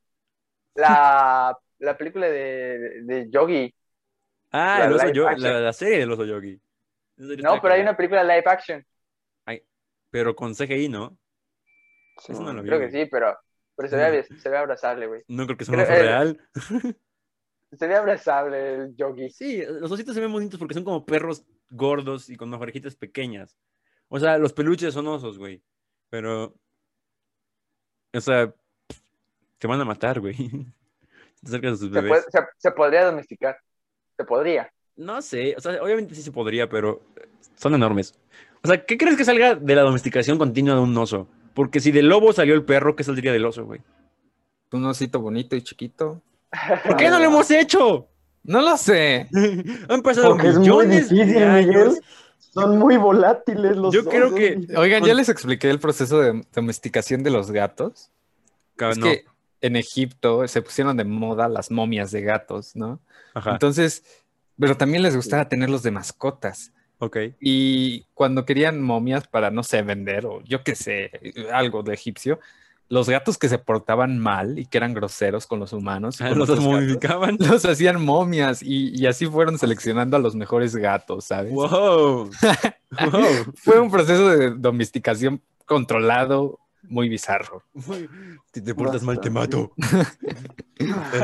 la, la película de, de Yogi. Ah, la el oso yo- la, la serie del oso yogi. No, pero hay una película live action. Pero con CGI, ¿no? Sí, Eso no lo vi. Creo que sí, pero, pero se, ve, se ve abrazable, güey. No creo que sea un oso real. Se ve abrazable el Yogi. Sí, los ositos se ven bonitos porque son como perros gordos y con orejitas pequeñas. O sea, los peluches son osos, güey. Pero. O sea. Te van a matar, güey. Si te acercas a sus Se, bebés. puede- se, se podría domesticar. Se podría. No sé, o sea, obviamente sí se podría, pero son enormes. O sea, ¿qué crees que salga de la domesticación continua de un oso? Porque si del lobo salió el perro, ¿qué saldría del oso, güey? Un osito bonito y chiquito. ¿Por qué no lo hemos hecho? No lo sé. Han pasado Porque es muy millones difícil, de años. Miguel. Son muy volátiles los Yo creo osos. que- Oigan, ya les expliqué el proceso de domesticación de los gatos. Es no, que en Egipto se pusieron de moda las momias de gatos, ¿no? Ajá, Entonces, pero también les gustaba tenerlos de mascotas. ok. Y cuando querían momias para, no sé, vender o yo qué sé, algo de egipcio, los gatos que se portaban mal y que eran groseros con los humanos, Ah, con Los momificaban. los hacían momias y, y así fueron seleccionando a los mejores gatos, ¿sabes? Wow. wow. Fue un proceso de domesticación controlado muy bizarro. Si te portas mal, te mato.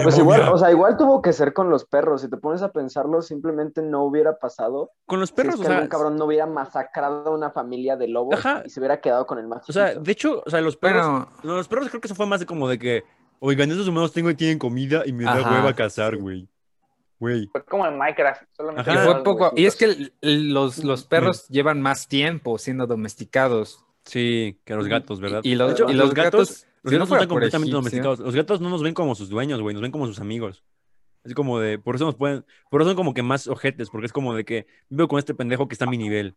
Pues igual, o sea, igual tuvo que ser con los perros. Si te pones a pensarlo, simplemente no hubiera pasado. Con los si perros, es o que sea, algún cabrón no hubiera masacrado a una familia de lobos Ajá. y se hubiera quedado con el más o sea, de hecho, o sea, los perros, los perros creo que eso fue más de como de que, oigan, esos humanos tengo y tienen comida y me da hueva cazar, güey. Güey. Fue como en Minecraft. Solamente Ajá. y fue poco, y es que los, los perros llevan más tiempo siendo domesticados. Sí, que los gatos, ¿verdad? Y los, De hecho, y los gatos, los si no gatos no están completamente egipcio- domesticados. Los gatos no nos ven como sus dueños, güey, nos ven como sus amigos. Es como de, por eso nos pueden, por eso son como que más ojetes, porque es como de que vivo con este pendejo que está a mi nivel.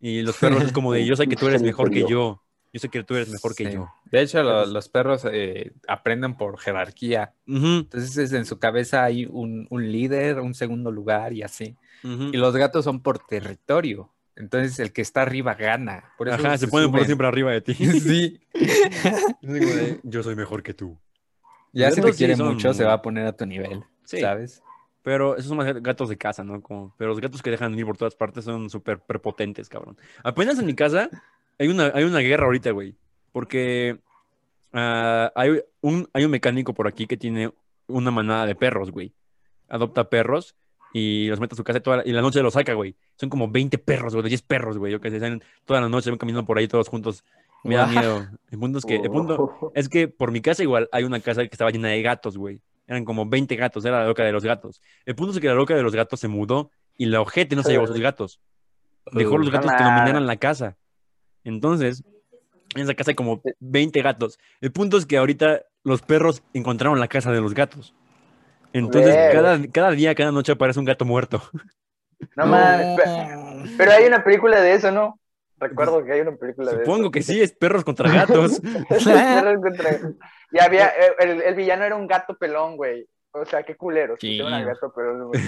Y los perros es como de, yo sé que tú eres mejor que yo. Yo sé que tú eres mejor que Sí. yo. De hecho, lo- los perros eh, aprenden por jerarquía. Ujú, Entonces, es- en su cabeza hay un, un líder, un segundo lugar y así. Y los gatos son por territorio. Entonces, el que está arriba gana. Por eso Ajá, se pueden poner siempre arriba de ti. Sí. Yo soy mejor que tú. Ya si te sí quiere son mucho, se va a poner a tu nivel. Sí. ¿Sabes? Pero esos son más gatos de casa, ¿no? Como, pero los gatos que dejan ir por todas partes son súper prepotentes, cabrón. Apenas en mi casa hay una, hay una guerra ahorita, güey. Porque ah, hay, un, hay un mecánico por aquí que tiene una manada de perros, güey. Adopta perros y los mete a su casa y toda la, y la noche los saca, güey. Son como 20 perros, güey, 10 perros, güey. Yo que se salen toda la noche, van caminando por ahí todos juntos. Me da miedo. El punto es que, el punto es que por mi casa igual hay una casa que estaba llena de gatos, güey. Eran como 20 gatos, era la loca de los gatos. El punto es que la loca de los gatos se mudó y la ojete no se llevó a sus gatos. Dejó los gatos que dominaran la casa. Entonces, en esa casa hay como 20 gatos. El punto es que ahorita los perros encontraron la casa de los gatos. Entonces, cada, cada día, cada noche aparece un gato muerto. No mames. pe- Pero hay una película de eso, ¿no? Recuerdo que hay una película de Supongo eso. que sí, es perros contra gatos. Perros contra- Y había, eh, el, el villano era un gato pelón, güey. O sea, qué culero. Sí. al gato pelón, güey.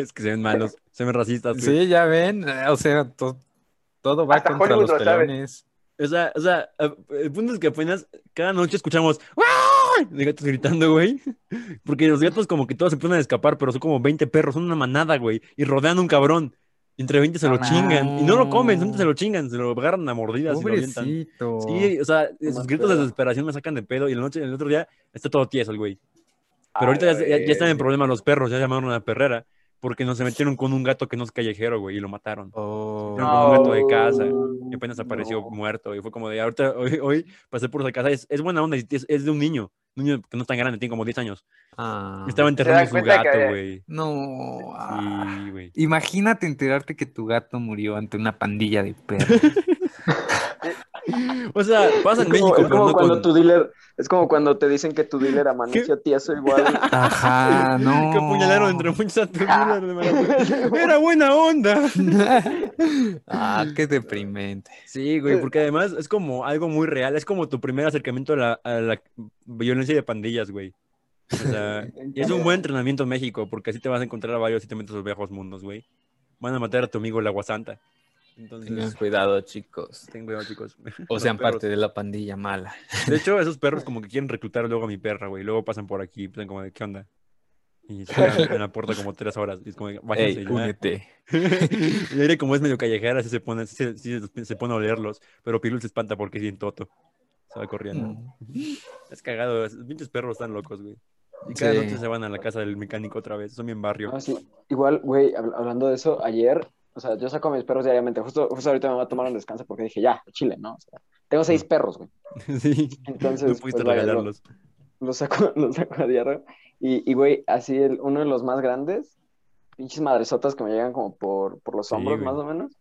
es que se ven malos, se ven racistas. güey. Sí, ya ven, eh, o sea, to- todo va Hasta contra Hollywood los lo sabe. pelones. O sea, o sea, eh, el punto es que apenas cada noche escuchamos ¡Guau! De gatos gritando, güey. Porque los gatos como que todos se ponen a escapar, pero son como 20 perros, son una manada, güey. Y rodean a un cabrón. Entre 20 se lo No, chingan. Y no lo comen, no. se lo chingan, se lo agarran a mordidas y lo. Pobrecito. Sí, o sea, sus gritos de desesperación me sacan de pedo y la noche, el otro día está todo tieso el güey. Pero ahorita Ay, ya, ya- ya están en problemas los perros, ya llamaron a la perrera porque nos se metieron con un gato que no es callejero, güey, y lo mataron. Oh. Como un gato de casa No. y apenas apareció muerto y fue como de ahorita hoy, hoy pasé por esa casa es, es buena onda es, es de un niño un niño que no es tan grande tiene como 10 años Ah. estaba enterrando da su gato que- güey No. ah. sí güey Imagínate enterarte que tu gato murió ante una pandilla de perros. o sea pasa en Es como, México es como no cuando con tu dealer, es como cuando te dicen que tu dealer amaneció tieso igual. Ajá, no. que apuñalaron entre muchos a tu dealer de mala suerte. era buena onda ah, qué deprimente. sí güey porque además es como algo muy real es como tu primer acercamiento a la, a la violencia de pandillas güey o sea, y es un buen entrenamiento en México, porque así te vas a encontrar a varios y te metes a los viejos mundos, güey. Van a matar a tu amigo el agua santa. Entonces, Tengan cuidado, chicos. ten cuidado, chicos. O Los sean perros. parte de la pandilla mala. De hecho, esos perros como que quieren reclutar luego a mi perra, güey. Luego pasan por aquí y como de, ¿qué onda? Y se quedan en la puerta como tres horas. Y es como, váyanse Ey, ya. únete. y aire como es medio callejera, así se pone, así se, pone a olerlos. Pero Pilul se espanta porque es bien toto. Se va corriendo. Mm. Es cagado, esos pinches perros están locos, güey. Y cada Sí. noche se van a la casa del mecánico otra vez. Son bien barrio. Ah, sí. Igual, güey, hab- hablando de eso, ayer, o sea, yo saco a mis perros diariamente. Justo, justo ahorita me voy a tomar un descanso porque dije, ya, Chile, ¿no? O sea, tengo seis perros, güey. sí. Entonces, no pudiste pues, vaya, lo- regalarlos. Los saco, los saco a diario. Y, y, güey, así el, uno de los más grandes, pinches madresotas que me llegan como por, por los hombros, más o menos.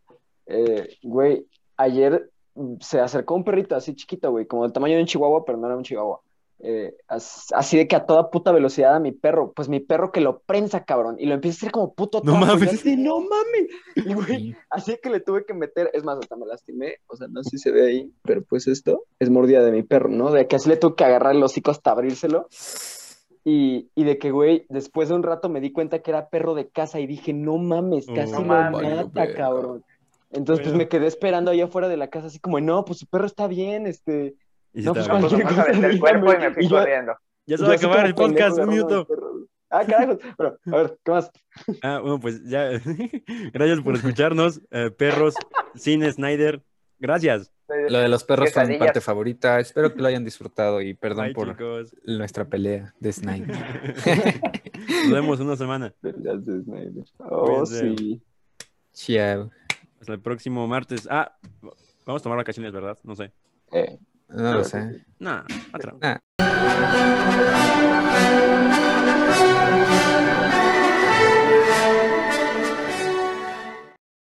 Eh, güey, ayer se acercó un perrito así chiquito, güey, como del tamaño de un chihuahua, pero no era un chihuahua. Eh, as- así de que a toda puta velocidad a mi perro, pues mi perro que lo prensa, cabrón, y lo empieza a hacer como puto No taco, y mames. así, no mames. Y, güey, Sí. Así que le tuve que meter, es más, hasta me lastimé, o sea, no sé si se ve ahí, pero pues esto es mordida de mi perro, ¿no? De que así le tuve que agarrar el hocico hasta abrírselo. Y, y de que, güey, después de un rato me di cuenta que era perro de casa y dije, no mames, casi Oh, lo mames. Mata, cabrón. Entonces, pues me quedé esperando allá afuera de la casa, así como, no, pues su perro está bien, este. Y No, pues cualquier cosa, el cuerpo y me fui corriendo. Ya se va a acabar el podcast, un minuto. Ah, carajo. Bueno, a ver, ¿qué más? Ah, bueno, pues ya. Gracias por escucharnos. eh, perros, Cine Snyder. Gracias. Lo de los perros fue mi parte favorita. Espero que lo hayan disfrutado y perdón por chicos. nuestra pelea de Snyder. Nos vemos una semana. Gracias, Snyder. Oh, Cuídense. sí. Chao. Hasta el próximo martes. Ah, vamos a tomar vacaciones, ¿verdad? No sé. Eh, No lo sé. Nah, otra. Ah.